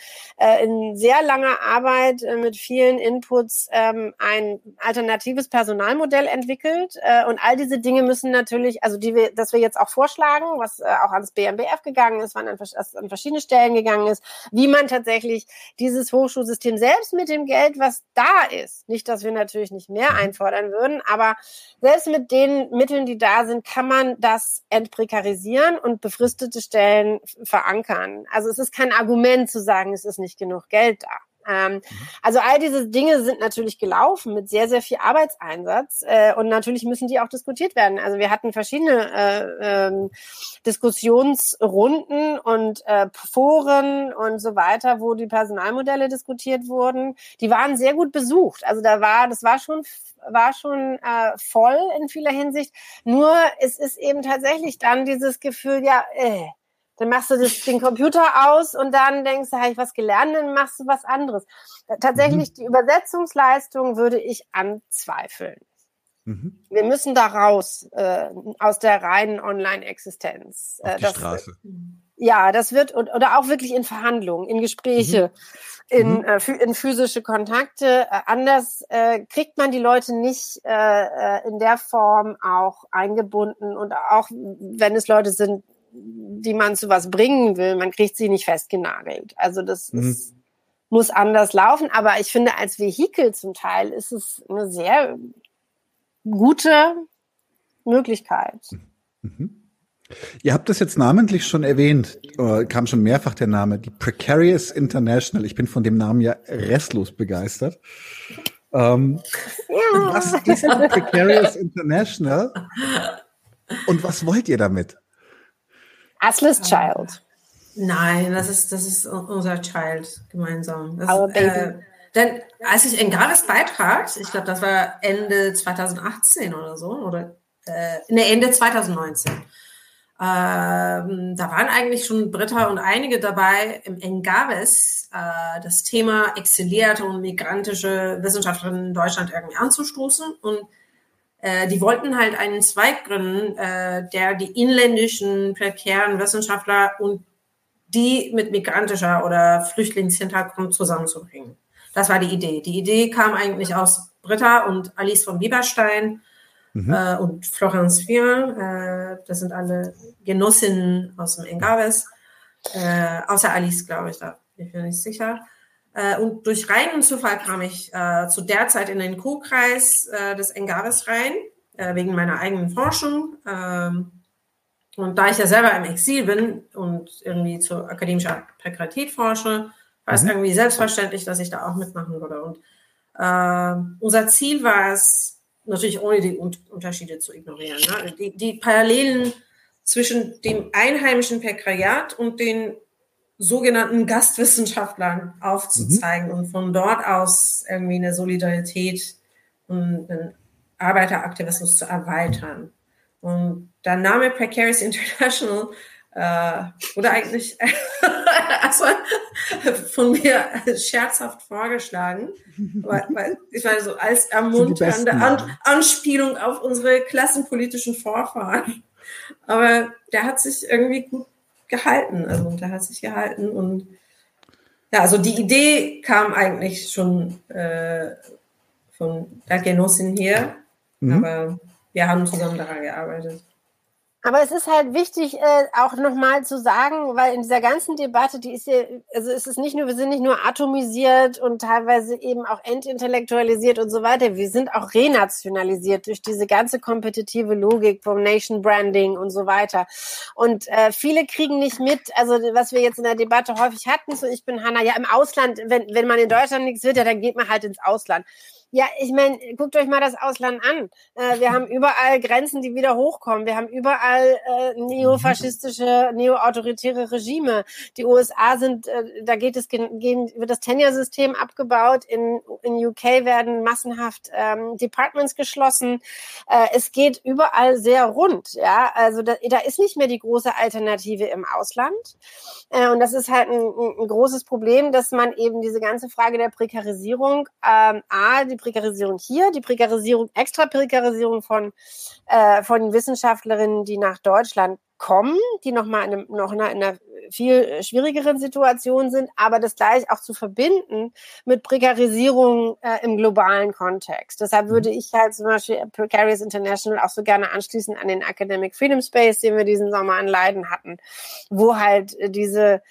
in sehr langer Arbeit mit vielen Inputs ähm, ein alternatives Personalmodell entwickelt. und all diese Dinge müssen natürlich, also die wir, dass wir jetzt auch vorschlagen, was auch ans BMBF gegangen ist, wann an, an verschiedene Stellen gegangen ist, wie man tatsächlich dieses Hochschulsystem selbst mit dem Geld, was da ist, nicht, dass wir natürlich nicht mehr einfordern würden, aber selbst mit den Mitteln, die da sind, kann man das entprekarisieren und befristete Stellen verankern. Also es ist kein Argument zu sagen, es ist nicht genug Geld da. Ähm, mhm. Also all diese Dinge sind natürlich gelaufen mit sehr, sehr viel Arbeitseinsatz äh, und natürlich müssen die auch diskutiert werden. Also wir hatten verschiedene äh, ähm, Diskussionsrunden und äh, Foren und so weiter, wo die Personalmodelle diskutiert wurden. Die waren sehr gut besucht. Also da war, das war schon war schon äh, voll in vieler Hinsicht. Nur es ist eben tatsächlich dann dieses Gefühl, ja, äh, dann machst du das, den Computer aus und dann denkst du, habe ich was gelernt, dann machst du was anderes. Äh, tatsächlich, mhm. die Übersetzungsleistung würde ich anzweifeln. Mhm. Wir müssen da raus äh, aus der reinen Online-Existenz. Äh, die das, Straße. Ja, das wird oder auch wirklich in Verhandlungen, in Gespräche, mhm. in, mhm. äh, in physische Kontakte. Äh, anders äh, kriegt man die Leute nicht äh, äh, in der Form auch eingebunden und auch wenn es Leute sind, die man zu was bringen will, man kriegt sie nicht festgenagelt. Also das mhm. ist, muss anders laufen. Aber ich finde, als Vehikel zum Teil ist es eine sehr gute Möglichkeit. Mhm. Ihr habt das jetzt namentlich schon erwähnt, äh, kam schon mehrfach der Name, die Precarious International. Ich bin von dem Namen ja restlos begeistert. Ähm, ja. Was ist die Precarious International und was wollt ihr damit? Asles Child. Nein, das ist, das ist unser Child gemeinsam. Das, Our baby. Äh, denn als ich Engares Beitrag, ich glaube, das war Ende 2018 oder so, oder äh, ne, Ende 2019, ähm, da waren eigentlich schon Britta und einige dabei, im Engaves äh, das Thema exzelierte und migrantische Wissenschaftlerinnen in Deutschland irgendwie anzustoßen. Und äh, die wollten halt einen Zweig gründen, äh, der die inländischen prekären Wissenschaftler und die mit migrantischer oder Flüchtlingshintergrund zusammenzubringen. Das war die Idee. Die Idee kam eigentlich aus Britta und Alice von Bieberstein mhm. äh, und Florence Vier. Äh, das sind alle Genossinnen aus dem Engaves. Äh, außer Alice, glaube ich, da ich bin nicht sicher. Äh, und durch reinen Zufall kam ich äh, zu der Zeit in den Co-Kreis äh, des Engaves rein, äh, wegen meiner eigenen Forschung. Ähm, und da ich ja selber im Exil bin und irgendwie zur akademischen Prekarietät forsche, war es mhm. irgendwie selbstverständlich, dass ich da auch mitmachen würde. Und äh, unser Ziel war es, natürlich ohne die Un Unterschiede zu ignorieren, ne? die, die Parallelen zwischen dem einheimischen Prekariat und den sogenannten Gastwissenschaftlern aufzuzeigen mhm. und von dort aus irgendwie eine Solidarität und einen Arbeiteraktivismus zu erweitern. Und der Name Precarious International äh, wurde eigentlich erstmal von mir scherzhaft vorgeschlagen, weil, weil ich meine so als ermunternde An Anspielung auf unsere klassenpolitischen Vorfahren. Aber der hat sich irgendwie gut gehalten. Also der hat sich gehalten und ja, also die Idee kam eigentlich schon äh, von der Genossin hier, mhm. aber wir haben zusammen daran gearbeitet. Aber es ist halt wichtig, äh, auch nochmal zu sagen, weil in dieser ganzen Debatte, die ist ja, also es ist nicht nur, wir sind nicht nur atomisiert und teilweise eben auch entintellektualisiert und so weiter, wir sind auch renationalisiert durch diese ganze kompetitive Logik vom Nation Branding und so weiter. Und äh, viele kriegen nicht mit, also was wir jetzt in der Debatte häufig hatten, so ich bin Hanna, ja im Ausland, wenn, wenn man in Deutschland nichts wird, ja, dann geht man halt ins Ausland. Ja, ich meine, guckt euch mal das Ausland an. Äh, wir haben überall Grenzen, die wieder hochkommen. Wir haben überall äh, neofaschistische, neoautoritäre Regime. Die USA sind, äh, da geht es, gehen, wird das Tenure-System abgebaut. In, in UK werden massenhaft ähm, Departments geschlossen. Äh, es geht überall sehr rund. Ja, also da, da ist nicht mehr die große Alternative im Ausland. Äh, und das ist halt ein, ein großes Problem, dass man eben diese ganze Frage der Prekarisierung, ähm, A, die Prekarisierung hier, die Prekarisierung, extra Prekarisierung von, äh, von Wissenschaftlerinnen, die nach Deutschland kommen, die nochmal in, einem, noch in einer viel schwierigeren Situation sind, aber das gleich auch zu verbinden mit Prekarisierung äh, im globalen Kontext. Deshalb würde mhm. ich halt zum Beispiel Precarious International auch so gerne anschließen an den Academic Freedom Space, den wir diesen Sommer in Leiden hatten, wo halt diese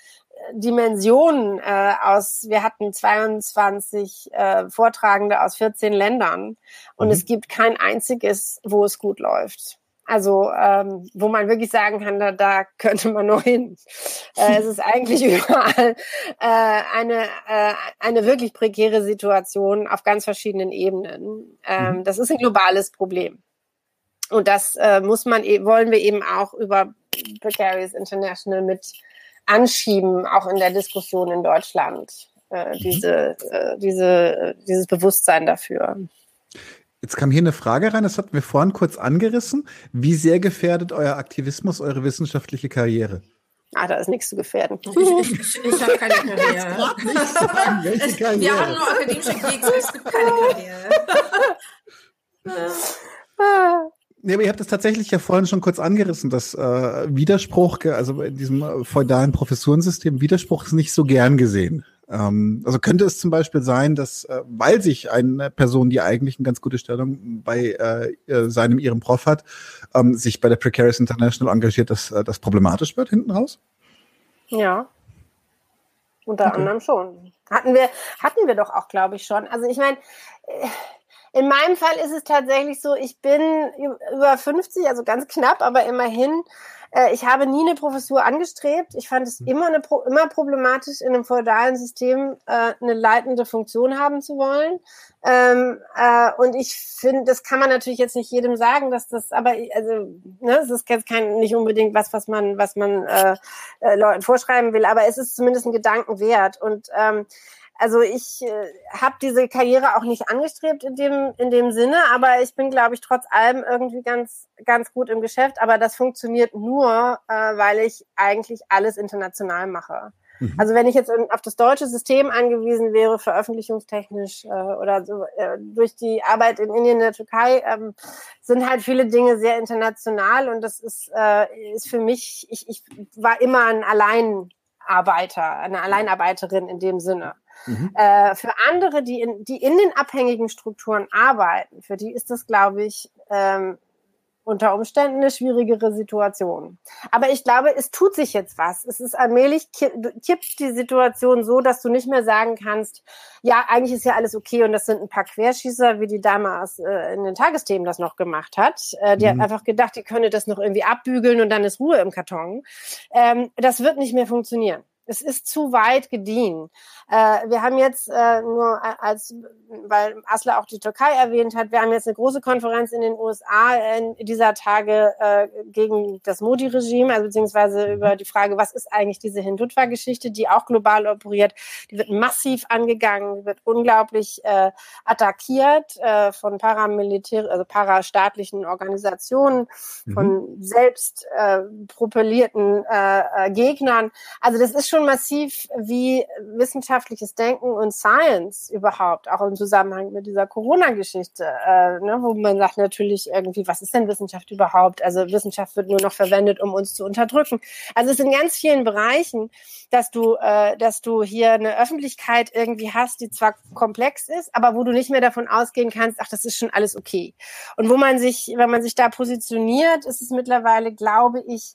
Dimensionen äh, aus, wir hatten 22 äh, Vortragende aus 14 Ländern und mhm. es gibt kein einziges, wo es gut läuft. Also ähm, wo man wirklich sagen kann, da, da könnte man nur hin. Äh, es ist eigentlich überall äh, eine, äh, eine wirklich prekäre Situation auf ganz verschiedenen Ebenen. Ähm, mhm. Das ist ein globales Problem. Und das äh, muss man, e-, wollen wir eben auch über Precarious International mit anschieben, auch in der Diskussion in Deutschland, äh, mhm. diese, äh, diese, äh, dieses Bewusstsein dafür. Jetzt kam hier eine Frage rein, das hatten wir vorhin kurz angerissen. Wie sehr gefährdet euer Aktivismus eure wissenschaftliche Karriere? Ah, da ist nichts zu gefährden. Ich, ich, ich habe keine Karriere. es, Karriere. Wir haben nur akademische Gigs, es gibt keine Karriere. Nee, aber ihr habt es tatsächlich ja vorhin schon kurz angerissen, dass äh, Widerspruch, also in diesem feudalen Professurensystem, Widerspruch ist nicht so gern gesehen. Ähm, also könnte es zum Beispiel sein, dass, äh, weil sich eine Person, die eigentlich eine ganz gute Stellung bei äh, äh seinem, ihrem Prof hat, ähm, sich bei der Precarious International engagiert, dass äh, das problematisch wird hinten raus? Ja. Unter okay. anderem schon. Hatten wir, hatten wir doch auch, glaube ich, schon. Also ich meine, äh, in meinem Fall ist es tatsächlich so, ich bin über 50, also ganz knapp, aber immerhin. Äh, ich habe nie eine Professur angestrebt. Ich fand es hm. immer, eine, immer problematisch, in einem feudalen System äh, eine leitende Funktion haben zu wollen. Ähm, äh, und ich finde, das kann man natürlich jetzt nicht jedem sagen, dass das, aber also, ne, es ist jetzt kein nicht unbedingt was, was man, was man äh, äh, Leuten vorschreiben will, aber es ist zumindest ein Gedanken wert. Und ähm, also ich äh, habe diese Karriere auch nicht angestrebt in dem in dem Sinne, aber ich bin, glaube ich, trotz allem irgendwie ganz ganz gut im Geschäft. Aber das funktioniert nur, äh, weil ich eigentlich alles international mache. Mhm. Also wenn ich jetzt auf das deutsche System angewiesen wäre, veröffentlichungstechnisch äh, oder so, äh, durch die Arbeit in Indien, in der Türkei, ähm, sind halt viele Dinge sehr international und das ist äh, ist für mich. Ich, ich war immer ein Alleinarbeiter, eine Alleinarbeiterin in dem Sinne. Mhm. Äh, für andere, die in, die in den abhängigen Strukturen arbeiten, für die ist das, glaube ich, ähm, unter Umständen eine schwierigere Situation. Aber ich glaube, es tut sich jetzt was. Es ist allmählich kippt die Situation so, dass du nicht mehr sagen kannst, ja, eigentlich ist ja alles okay und das sind ein paar Querschießer, wie die Dame aus, äh, in den Tagesthemen das noch gemacht hat. Äh, die mhm. hat einfach gedacht, die könne das noch irgendwie abbügeln und dann ist Ruhe im Karton. Ähm, das wird nicht mehr funktionieren. Es ist zu weit gediehen. Äh, wir haben jetzt äh, nur als, weil Asla auch die Türkei erwähnt hat, wir haben jetzt eine große Konferenz in den USA in dieser Tage äh, gegen das Modi-Regime, also beziehungsweise mhm. über die Frage, was ist eigentlich diese Hindutva-Geschichte, die auch global operiert. Die wird massiv angegangen, wird unglaublich äh, attackiert äh, von paramilitär, also parastaatlichen Organisationen, mhm. von selbst äh, propellierten äh, äh, Gegnern. Also das ist schon massiv, wie Wissenschaft wissenschaftliches Denken und Science überhaupt, auch im Zusammenhang mit dieser Corona-Geschichte, äh, ne, wo man sagt natürlich irgendwie, was ist denn Wissenschaft überhaupt? Also Wissenschaft wird nur noch verwendet, um uns zu unterdrücken. Also es sind ganz vielen Bereichen, dass du, äh, dass du hier eine Öffentlichkeit irgendwie hast, die zwar komplex ist, aber wo du nicht mehr davon ausgehen kannst, ach, das ist schon alles okay. Und wo man sich, wenn man sich da positioniert, ist es mittlerweile, glaube ich,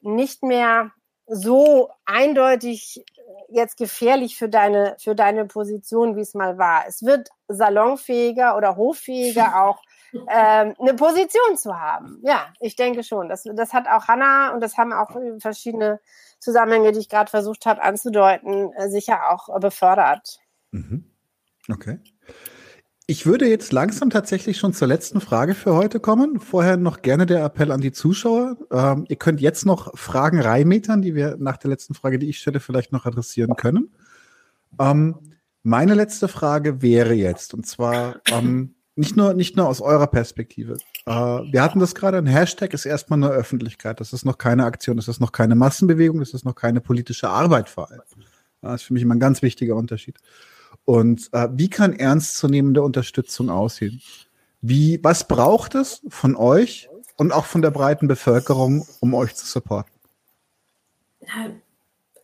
nicht mehr so eindeutig jetzt gefährlich für deine, für deine Position, wie es mal war. Es wird salonfähiger oder hoffähiger auch ähm, eine Position zu haben. Ja, ich denke schon. Das, das hat auch Hanna und das haben auch verschiedene Zusammenhänge, die ich gerade versucht habe anzudeuten, äh, sicher auch befördert. Mhm. Okay. Ich würde jetzt langsam tatsächlich schon zur letzten Frage für heute kommen. Vorher noch gerne der Appell an die Zuschauer. Ähm, ihr könnt jetzt noch Fragen reinmetern, die wir nach der letzten Frage, die ich stelle, vielleicht noch adressieren können. Ähm, meine letzte Frage wäre jetzt, und zwar ähm, nicht, nur, nicht nur aus eurer Perspektive. Äh, wir hatten das gerade, ein Hashtag ist erstmal nur Öffentlichkeit. Das ist noch keine Aktion, das ist noch keine Massenbewegung, das ist noch keine politische Arbeit vor allem. Das ist für mich immer ein ganz wichtiger Unterschied. Und äh, wie kann ernstzunehmende Unterstützung aussehen? Wie, was braucht es von euch und auch von der breiten Bevölkerung, um euch zu supporten?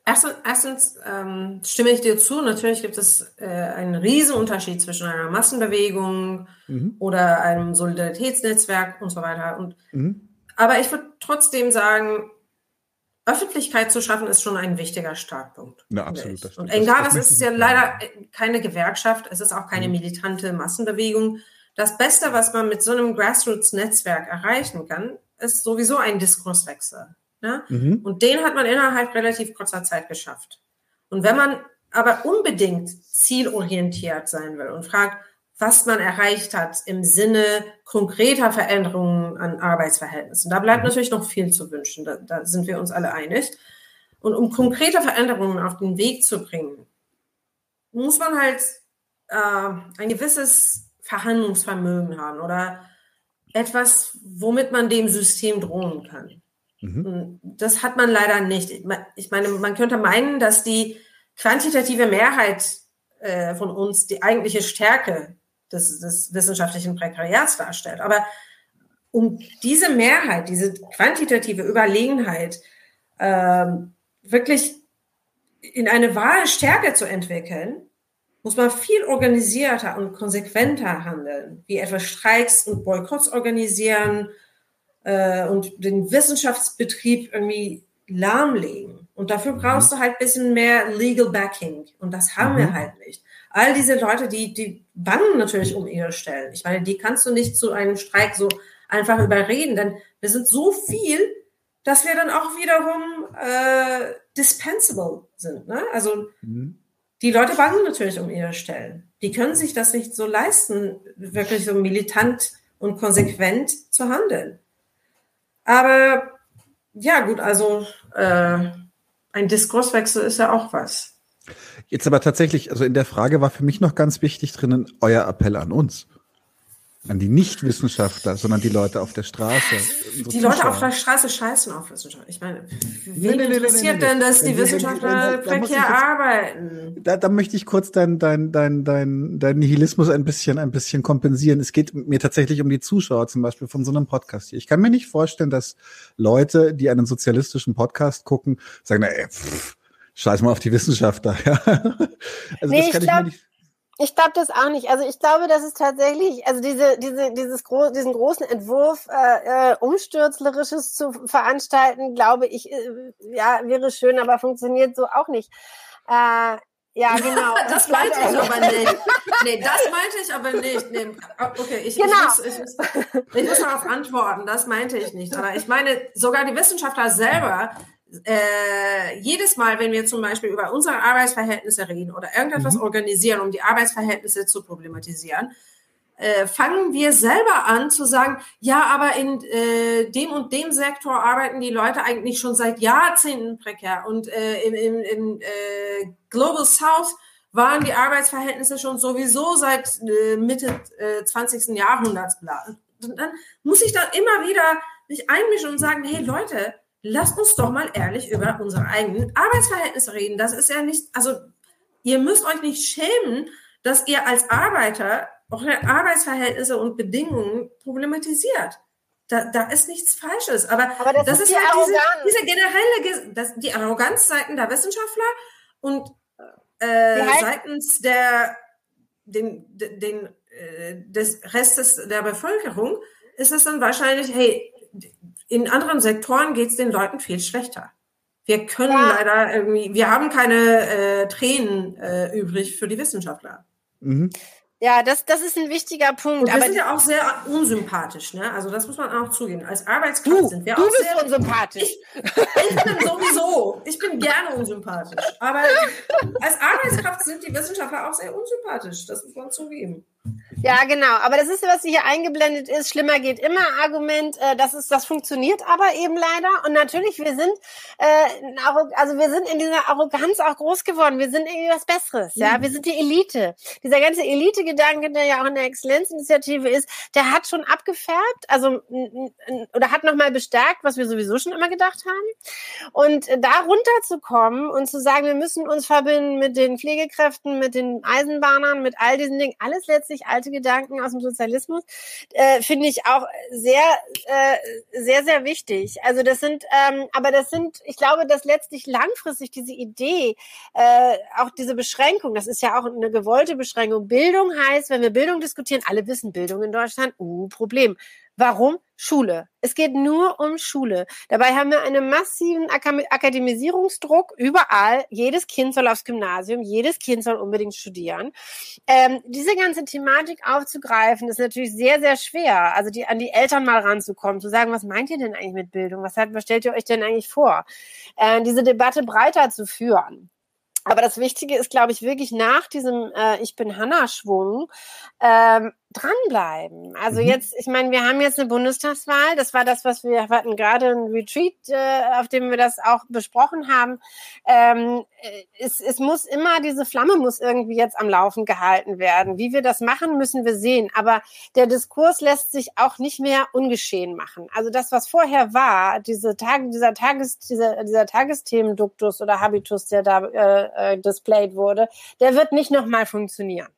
Erstens, erstens ähm, stimme ich dir zu. Natürlich gibt es äh, einen riesen Unterschied zwischen einer Massenbewegung mhm. oder einem Solidaritätsnetzwerk und so weiter. Und, mhm. Aber ich würde trotzdem sagen, Öffentlichkeit zu schaffen, ist schon ein wichtiger Startpunkt. Ja, absolut. Das, und egal, das, das ist ja leider keine Gewerkschaft, es ist auch keine mhm. militante Massenbewegung. Das Beste, was man mit so einem Grassroots-Netzwerk erreichen kann, ist sowieso ein Diskurswechsel. Ne? Mhm. Und den hat man innerhalb relativ kurzer Zeit geschafft. Und wenn man aber unbedingt zielorientiert sein will und fragt, was man erreicht hat im Sinne konkreter Veränderungen an Arbeitsverhältnissen. Da bleibt mhm. natürlich noch viel zu wünschen, da, da, sind wir uns alle einig. Und um konkrete Veränderungen auf den Weg zu bringen, muss man halt äh, ein gewisses Verhandlungsvermögen haben oder etwas, womit man dem System drohen kann. Mhm. Das hat man leider nicht. Ich meine, man könnte meinen, dass die quantitative Mehrheit äh, von uns die eigentliche Stärke des, des wissenschaftlichen Prekariats darstellt. Aber um diese Mehrheit, diese quantitative Überlegenheit ähm, wirklich in eine wahre Stärke zu entwickeln, muss man viel organisierter und konsequenter handeln, wie etwa Streiks und Boykotts organisieren äh, und den Wissenschaftsbetrieb irgendwie lahmlegen. Und dafür brauchst mhm. du halt ein bisschen mehr Legal Backing. Und das haben mhm. wir halt nicht all diese Leute, die, die bangen natürlich um ihre Stellen. Ich meine, die kannst du nicht zu einem Streik so einfach überreden, denn wir sind so viel, dass wir dann auch wiederum äh, dispensable sind. Ne? Also mhm. die Leute bangen natürlich um ihre Stellen. Die können sich das nicht so leisten, wirklich so militant und konsequent zu handeln. Aber ja, gut, also äh, ein Diskurswechsel ist ja auch was. Jetzt aber tatsächlich, also in der Frage war für mich noch ganz wichtig drinnen euer Appell an uns. An die Nichtwissenschaftler, sondern die Leute auf der Straße. Die Zuschauer. Leute auf der Straße scheißen auf Wissenschaft. Ich meine, wen nee, nee, interessiert nee, denn, dass die Wissenschaftler prekär arbeiten? Da, da möchte ich kurz dein, dein, dein, dein, dein Nihilismus ein bisschen, ein bisschen kompensieren. Es geht mir tatsächlich um die Zuschauer zum Beispiel von so einem Podcast hier. Ich kann mir nicht vorstellen, dass Leute, die einen sozialistischen Podcast gucken, sagen, na, ey, pff, scheiß mal auf die Wissenschaftler. Ja. also nee, das kann ich, ich mir nicht Ich glaube das auch nicht. Also ich glaube, dass es tatsächlich, also diese, diese, dieses gro diesen großen Entwurf äh, äh, umstürzlerisches zu veranstalten, glaube ich, äh, ja, wäre schön, aber funktioniert so auch nicht. Äh, ja, genau. das meinte ich aber nicht. Nee, das meinte ich aber nicht. Nee, okay, ich, genau. ich, muss, ich, muss, ich muss darauf antworten. Das meinte ich nicht. Aber ich meine, sogar die Wissenschaftler selber äh, jedes Mal, wenn wir zum Beispiel über unsere Arbeitsverhältnisse reden oder irgendetwas mhm. organisieren, um die Arbeitsverhältnisse zu problematisieren, äh, fangen wir selber an zu sagen, ja, aber in äh, dem und dem Sektor arbeiten die Leute eigentlich schon seit Jahrzehnten prekär und äh, in, in, in äh, Global South waren die Arbeitsverhältnisse schon sowieso seit äh, Mitte äh, 20. Jahrhunderts. Und dann muss ich dann immer wieder mich einmischen und sagen, hey Leute, lasst uns doch mal ehrlich über unsere eigenen Arbeitsverhältnisse reden. Das ist ja nicht, also ihr müsst euch nicht schämen, dass ihr als Arbeiter eure Arbeitsverhältnisse und Bedingungen problematisiert. Da, da ist nichts Falsches. Aber, Aber das, das, ist, ist halt diese, diese, generelle, das, die Arroganzseiten der Wissenschaftler und äh, seitens der, den, den, äh, des Restes der Bevölkerung ist es dann wahrscheinlich, hey, in anderen Sektoren geht es den Leuten viel schlechter. Wir können ja. leider irgendwie, wir haben keine äh, Tränen äh, übrig für die Wissenschaftler. Mhm. Ja, das, das ist ein wichtiger Punkt. Und wir aber sind ja auch sehr unsympathisch, ne? Also das muss man auch zugeben. Als Arbeitskraft du, sind wir du auch bist sehr unsympathisch. Ich, ich bin sowieso. Ich bin gerne unsympathisch. Aber als Arbeitskraft sind die Wissenschaftler auch sehr unsympathisch. Das muss man zugeben. Ja, genau. Aber das ist, was hier eingeblendet ist. Schlimmer geht immer Argument. Äh, das ist, das funktioniert aber eben leider. Und natürlich, wir sind, äh, also wir sind in dieser Arroganz auch groß geworden. Wir sind irgendwie was Besseres. Ja, mhm. wir sind die Elite. Dieser ganze Elite-Gedanke, der ja auch in der Exzellenzinitiative ist, der hat schon abgefärbt, also oder hat nochmal bestärkt, was wir sowieso schon immer gedacht haben. Und da runterzukommen und zu sagen, wir müssen uns verbinden mit den Pflegekräften, mit den Eisenbahnern, mit all diesen Dingen, alles letztlich grundsätzlich Gedanken aus dem Sozialismus, äh, finde ich auch sehr, äh, sehr, sehr wichtig. Also das sind, ähm, aber das sind, ich glaube, dass letztlich langfristig diese Idee, äh, auch diese Beschränkung, das ist ja auch eine gewollte Beschränkung. Bildung heißt, wenn wir Bildung diskutieren, alle wissen Bildung in Deutschland, uh, Problem. Warum? Schule. Es geht nur um Schule. Dabei haben wir einen massiven Akademisierungsdruck überall. Jedes Kind soll aufs Gymnasium, jedes Kind soll unbedingt studieren. Ähm, diese ganze Thematik aufzugreifen, ist natürlich sehr, sehr schwer. Also die, an die Eltern mal ranzukommen, zu sagen, was meint ihr denn eigentlich mit Bildung? Was, hat, was stellt ihr euch denn eigentlich vor? Äh, diese Debatte breiter zu führen. Aber das Wichtige ist, glaube ich, wirklich nach diesem äh, Ich bin Hanna-Schwung ähm, dranbleiben. Also mhm. jetzt, ich meine, wir haben jetzt eine Bundestagswahl. Das war das, was wir hatten gerade ein Retreat, äh, auf dem wir das auch besprochen haben. Ähm, äh, es, es muss immer diese Flamme muss irgendwie jetzt am Laufen gehalten werden. Wie wir das machen, müssen wir sehen. Aber der Diskurs lässt sich auch nicht mehr ungeschehen machen. Also das, was vorher war, diese Tage, dieser Tages, dieser, dieser Tagesthemenduktus oder Habitus, der da äh, äh, displayed wurde, der wird nicht nochmal funktionieren.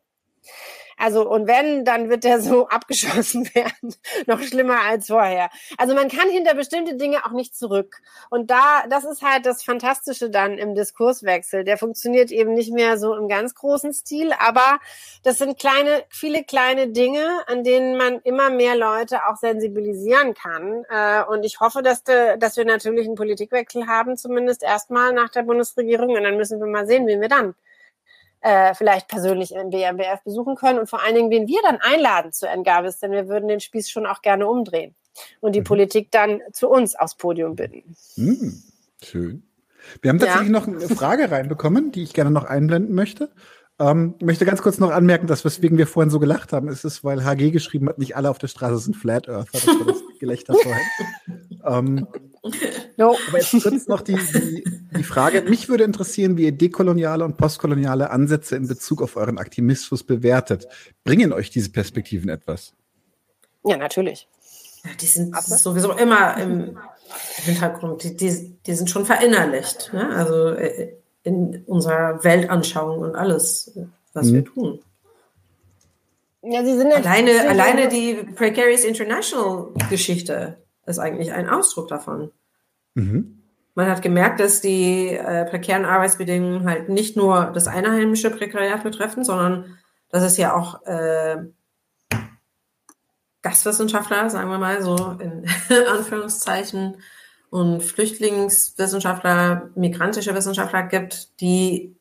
Also, und wenn, dann wird der so abgeschossen werden. Noch schlimmer als vorher. Also, man kann hinter bestimmte Dinge auch nicht zurück. Und da, das ist halt das Fantastische dann im Diskurswechsel. Der funktioniert eben nicht mehr so im ganz großen Stil, aber das sind kleine, viele kleine Dinge, an denen man immer mehr Leute auch sensibilisieren kann. Äh, und ich hoffe, dass, de, dass wir natürlich einen Politikwechsel haben, zumindest erstmal nach der Bundesregierung. Und dann müssen wir mal sehen, wie wir dann äh, vielleicht persönlich im BMBF besuchen können und vor allen Dingen, wen wir dann einladen zu Engabis, denn wir würden den Spieß schon auch gerne umdrehen und die mhm. Politik dann zu uns aufs Podium bitten. Mhm. Schön. Wir haben tatsächlich ja. noch eine Frage reinbekommen, die ich gerne noch einblenden möchte. Ähm, möchte ganz kurz noch anmerken, dass weswegen wir vorhin so gelacht haben, ist es, weil HG geschrieben hat, nicht alle auf der Straße sind Flat Earther. Das war das Gelächter vorhin. ähm, no. Aber jetzt kurz noch die, die, die Frage. Mich würde interessieren, wie ihr dekoloniale und postkoloniale Ansätze in Bezug auf euren Aktivismus bewertet. Bringen euch diese Perspektiven etwas? Ja, natürlich. Ja, die sind sowieso immer im Hintergrund. Die, die, die sind schon verinnerlicht. Ne? Also äh, in unserer Weltanschauung und alles, was mhm. wir tun. Ja, sie sind alleine, alleine die Precarious International Geschichte ist eigentlich ein Ausdruck davon. Mhm. Man hat gemerkt, dass die äh, prekären Arbeitsbedingungen halt nicht nur das einheimische Prekariat betreffen, sondern das ist ja auch äh, Gastwissenschaftler, sagen wir mal so in Anführungszeichen, und Flüchtlingswissenschaftler, migrantische Wissenschaftler gibt, die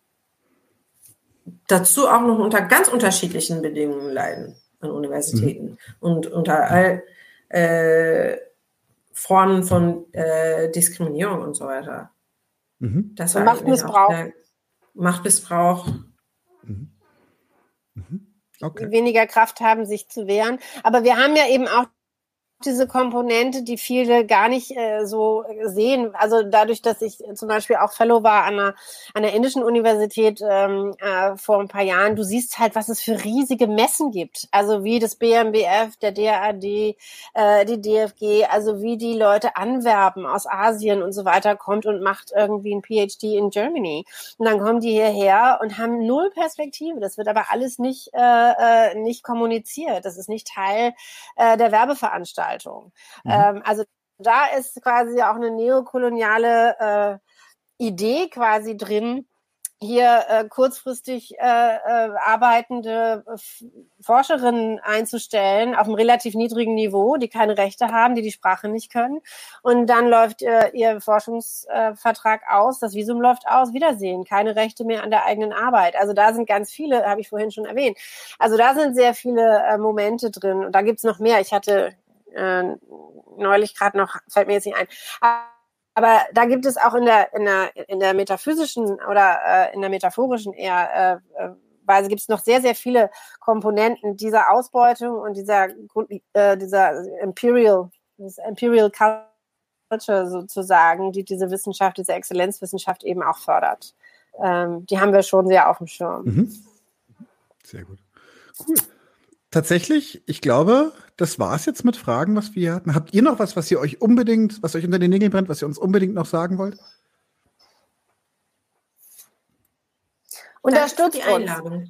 dazu auch noch unter ganz unterschiedlichen Bedingungen leiden an Universitäten mhm. und unter all äh, Formen von äh, Diskriminierung und so weiter. Mhm. Das war Machtmissbrauch. Machtmissbrauch. Mhm. Mhm. Okay. weniger Kraft haben, sich zu wehren. Aber wir haben ja eben auch diese Komponente, die viele gar nicht äh, so sehen. Also dadurch, dass ich zum Beispiel auch Fellow war an einer, an der indischen Universität ähm, äh, vor ein paar Jahren, du siehst halt, was es für riesige Messen gibt. Also wie das BMBF, der DAD, äh, die DFG, also wie die Leute anwerben aus Asien und so weiter, kommt und macht irgendwie ein PhD in Germany. Und dann kommen die hierher und haben null Perspektive. Das wird aber alles nicht, äh, äh nicht kommuniziert. Das ist nicht Teil äh, der Werbeveranstaltung. Veranstaltung. Mhm. Ähm, also da ist quasi auch eine neokoloniale äh, Idee quasi drin, hier äh, kurzfristig äh, äh, arbeitende Forscherinnen einzustellen auf einem relativ niedrigen Niveau, die keine Rechte haben, die die Sprache nicht können. Und dann läuft äh, ihr Forschungsvertrag aus, das Visum läuft aus, Wiedersehen, keine Rechte mehr an der eigenen Arbeit. Also da sind ganz viele, habe ich vorhin schon erwähnt. Also da sind sehr viele äh, Momente drin. Und da gibt's noch mehr. Ich hatte äh, neulich gerade noch, fällt mir jetzt nicht ein. Aber da gibt es auch in der, in der, in der metaphysischen oder äh, in der metaphorischen eher äh, äh Weise gibt es noch sehr, sehr viele Komponenten dieser Ausbeutung und dieser, äh, dieser Imperial, Imperial Culture sozusagen, die diese Wissenschaft, diese Exzellenzwissenschaft eben auch fördert. Ähm, die haben wir schon sehr auf dem Schirm. Mhm. Sehr gut. Cool. Tatsächlich, ich glaube, das war's jetzt mit Fragen, was wir hatten. Habt ihr noch was, was ihr euch unbedingt, was euch unter den Nägeln brennt, was ihr uns unbedingt noch sagen wollt? Unterstützt die Einladung.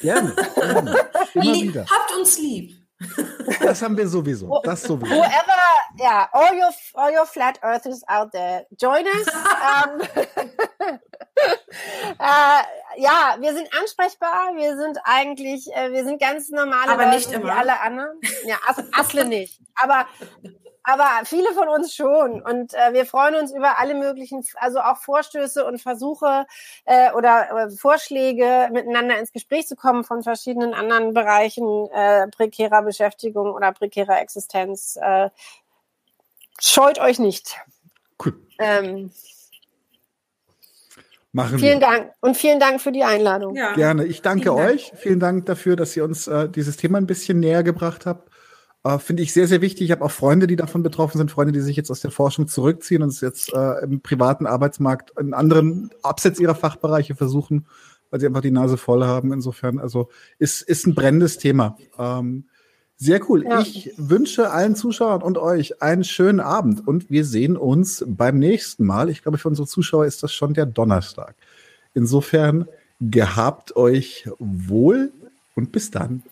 Gerne. gerne. Immer wieder. Habt uns lieb. Das haben wir sowieso. Das sowieso. Whoever, yeah, all your, all your flat earthers out there, join us. um, äh, ja, wir sind ansprechbar. Wir sind eigentlich, äh, wir sind ganz normale aber Leute nicht immer. wie alle anderen. Ja, As Asle nicht. Aber aber viele von uns schon. Und äh, wir freuen uns über alle möglichen, also auch Vorstöße und Versuche äh, oder äh, Vorschläge, miteinander ins Gespräch zu kommen von verschiedenen anderen Bereichen äh, prekärer Beschäftigung oder prekärer Existenz. Äh, scheut euch nicht. Cool. Ähm, Machen vielen wir. Dank und vielen Dank für die Einladung. Ja. Gerne. Ich danke vielen euch. Dank. Vielen Dank dafür, dass ihr uns äh, dieses Thema ein bisschen näher gebracht habt. Äh, Finde ich sehr, sehr wichtig. Ich habe auch Freunde, die davon betroffen sind, Freunde, die sich jetzt aus der Forschung zurückziehen und es jetzt äh, im privaten Arbeitsmarkt in anderen abseits ihrer Fachbereiche versuchen, weil sie einfach die Nase voll haben. Insofern, also ist, ist ein brennendes Thema. Ähm, sehr cool. Ja. Ich wünsche allen Zuschauern und euch einen schönen Abend und wir sehen uns beim nächsten Mal. Ich glaube, für unsere Zuschauer ist das schon der Donnerstag. Insofern gehabt euch wohl und bis dann.